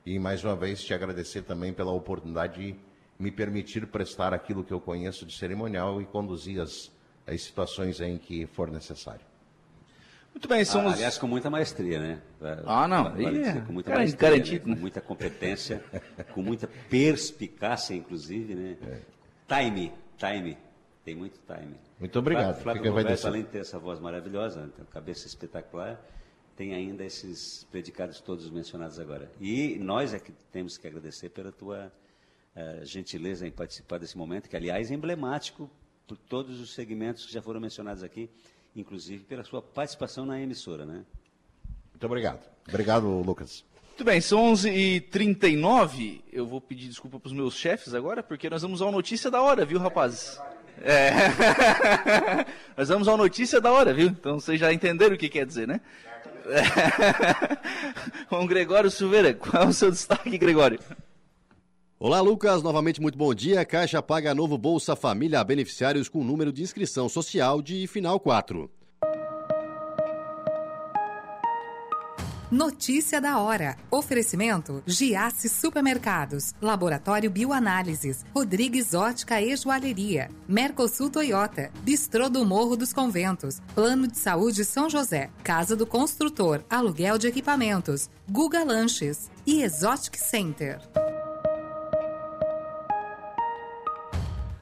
E mais uma vez te agradecer também pela oportunidade de me permitir prestar aquilo que eu conheço de cerimonial e conduzir as, as situações em que for necessário. Muito bem, Ah, somos. aliás, com muita maestria, né? Ah, não, Vale aí dizer, é com muita maestria, garantido, né? né? com muita competência, com muita perspicácia, inclusive, né? Time, time, tem muito time. Muito obrigado. Flávio, Flávio Roberto, além de ter essa voz maravilhosa, uma cabeça espetacular, tem ainda esses predicados todos mencionados agora. E nós é que temos que agradecer pela tua eh, gentileza em participar desse momento, que aliás é emblemático por todos os segmentos que já foram mencionados aqui, inclusive pela sua participação na emissora, né? Muito obrigado. Obrigado, Lucas. Muito bem, são 11h39. Eu vou pedir desculpa para os meus chefes agora, porque nós vamos ao Notícia da Hora, viu, rapazes? É. nós vamos ao Notícia da Hora, viu? Então vocês já entenderam o que quer dizer, né? Com Gregório Silveira, qual é o seu destaque, Gregório? Olá, Lucas. Novamente, muito bom dia. Caixa paga novo Bolsa Família a beneficiários com número de inscrição social de final 4. Notícia da hora. Oferecimento: Giasse Supermercados, Laboratório Bioanálises, Rodrigues Ótica e Joalheria, Mercosul Toyota, Bistrô do Morro dos Conventos, Plano de Saúde São José, Casa do Construtor, Aluguel de Equipamentos, Guga Lanches e Exotic Center.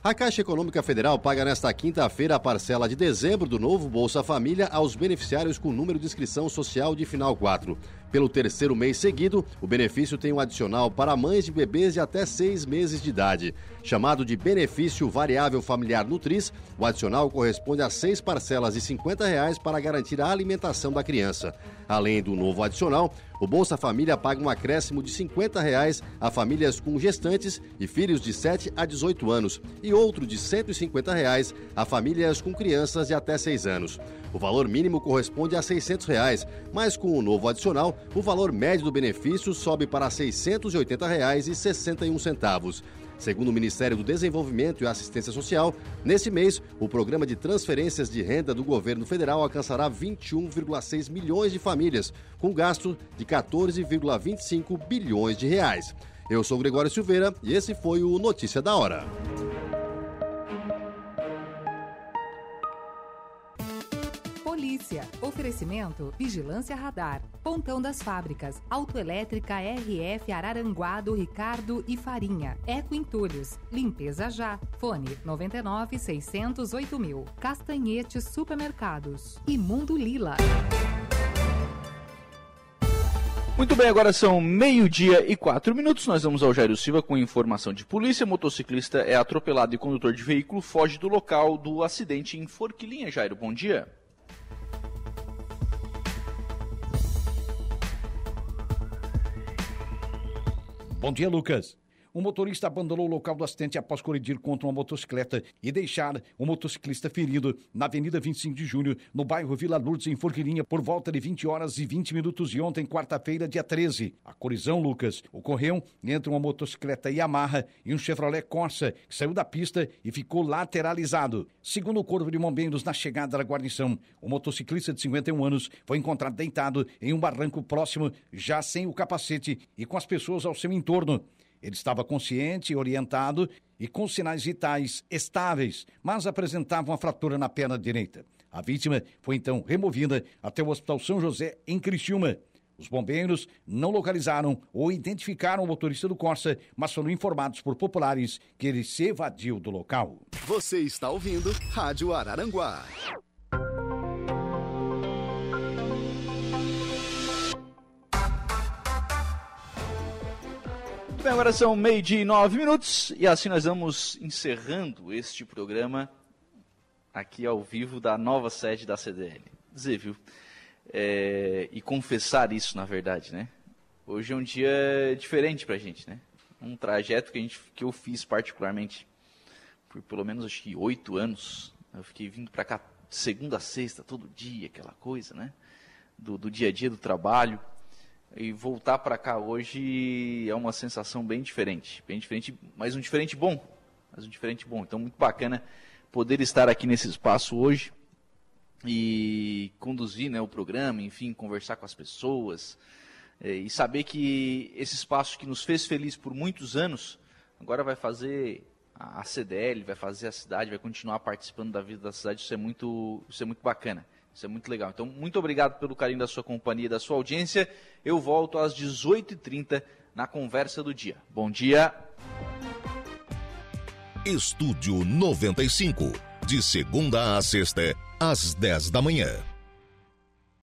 A Caixa Econômica Federal paga nesta quinta-feira a parcela de dezembro do novo Bolsa Família aos beneficiários com número de inscrição social de final 4. Pelo terceiro mês seguido, o benefício tem um adicional para mães de bebês de até seis meses de idade. Chamado de benefício variável familiar Nutris, o adicional corresponde a seis parcelas de 50 reais para garantir a alimentação da criança. Além do novo adicional, o Bolsa Família paga um acréscimo de 50 reais a famílias com gestantes e filhos de 7 a 18 anos e outro de 150 reais a famílias com crianças de até 6 anos. O valor mínimo corresponde a 600 reais, mas com o novo adicional, o valor médio do benefício sobe para R$ 680,61. Segundo o Ministério do Desenvolvimento e Assistência Social, nesse mês, o programa de transferências de renda do governo federal alcançará 21,6 milhões de famílias, com gasto de 14,25 bilhões de reais. Eu sou Gregório Silveira e esse foi o Notícia da Hora. Polícia. Oferecimento: Vigilância Radar. Pontão das Fábricas. Autoelétrica RF Araranguá do Ricardo e Farinha. Eco Entulhos. Limpeza já. Fone 99 608 mil. Castanhetes Supermercados. E Mundo Lila. Muito bem, agora são meio-dia e quatro minutos. Nós vamos ao Jairo Silva com informação de polícia. Motociclista é atropelado e condutor de veículo foge do local do acidente em Forquilinha. Jairo, bom dia. Bom dia, Lucas. Um motorista abandonou o local do acidente após colidir contra uma motocicleta e deixar o motociclista ferido na Avenida 25 de Junho, no bairro Vila Lourdes, em Forquilinha, por volta de 20 horas e 20 minutos de ontem, quarta-feira, dia 13. A colisão, Lucas, ocorreu entre uma motocicleta Yamaha e um Chevrolet Corsa, que saiu da pista e ficou lateralizado. Segundo o Corpo de Bombeiros, na chegada da guarnição, o motociclista de 51 anos foi encontrado deitado em um barranco próximo, já sem o capacete e com as pessoas ao seu entorno. Ele estava consciente, orientado e com sinais vitais estáveis, mas apresentava uma fratura na perna direita. A vítima foi então removida até o Hospital São José, em Criciúma. Os bombeiros não localizaram ou identificaram o motorista do Corsa, mas foram informados por populares que ele se evadiu do local. Você está ouvindo Rádio Araranguá. Bem, agora são meio-dia nove minutos e assim nós vamos encerrando este programa aqui ao vivo da nova sede da CDL. Dizer, viu? É, e confessar isso, na verdade, né? Hoje é um dia diferente pra gente, né? Um trajeto que, a gente, que eu fiz particularmente por pelo menos acho que oito anos. Eu fiquei vindo para cá segunda a sexta, todo dia, aquela coisa, né? Do, do dia a dia do trabalho. E voltar para cá hoje é uma sensação bem diferente, bem diferente, mas um diferente bom, mas um diferente bom. Então muito bacana poder estar aqui nesse espaço hoje e conduzir né, o programa, enfim, conversar com as pessoas é, e saber que esse espaço que nos fez feliz por muitos anos agora vai fazer a CDL, vai fazer a cidade, vai continuar participando da vida da cidade. Isso é muito, isso é muito bacana. Isso é muito legal. Então, muito obrigado pelo carinho da sua companhia da sua audiência. Eu volto às 18h30 na conversa do dia. Bom dia. Estúdio 95. De segunda a sexta, às 10 da manhã.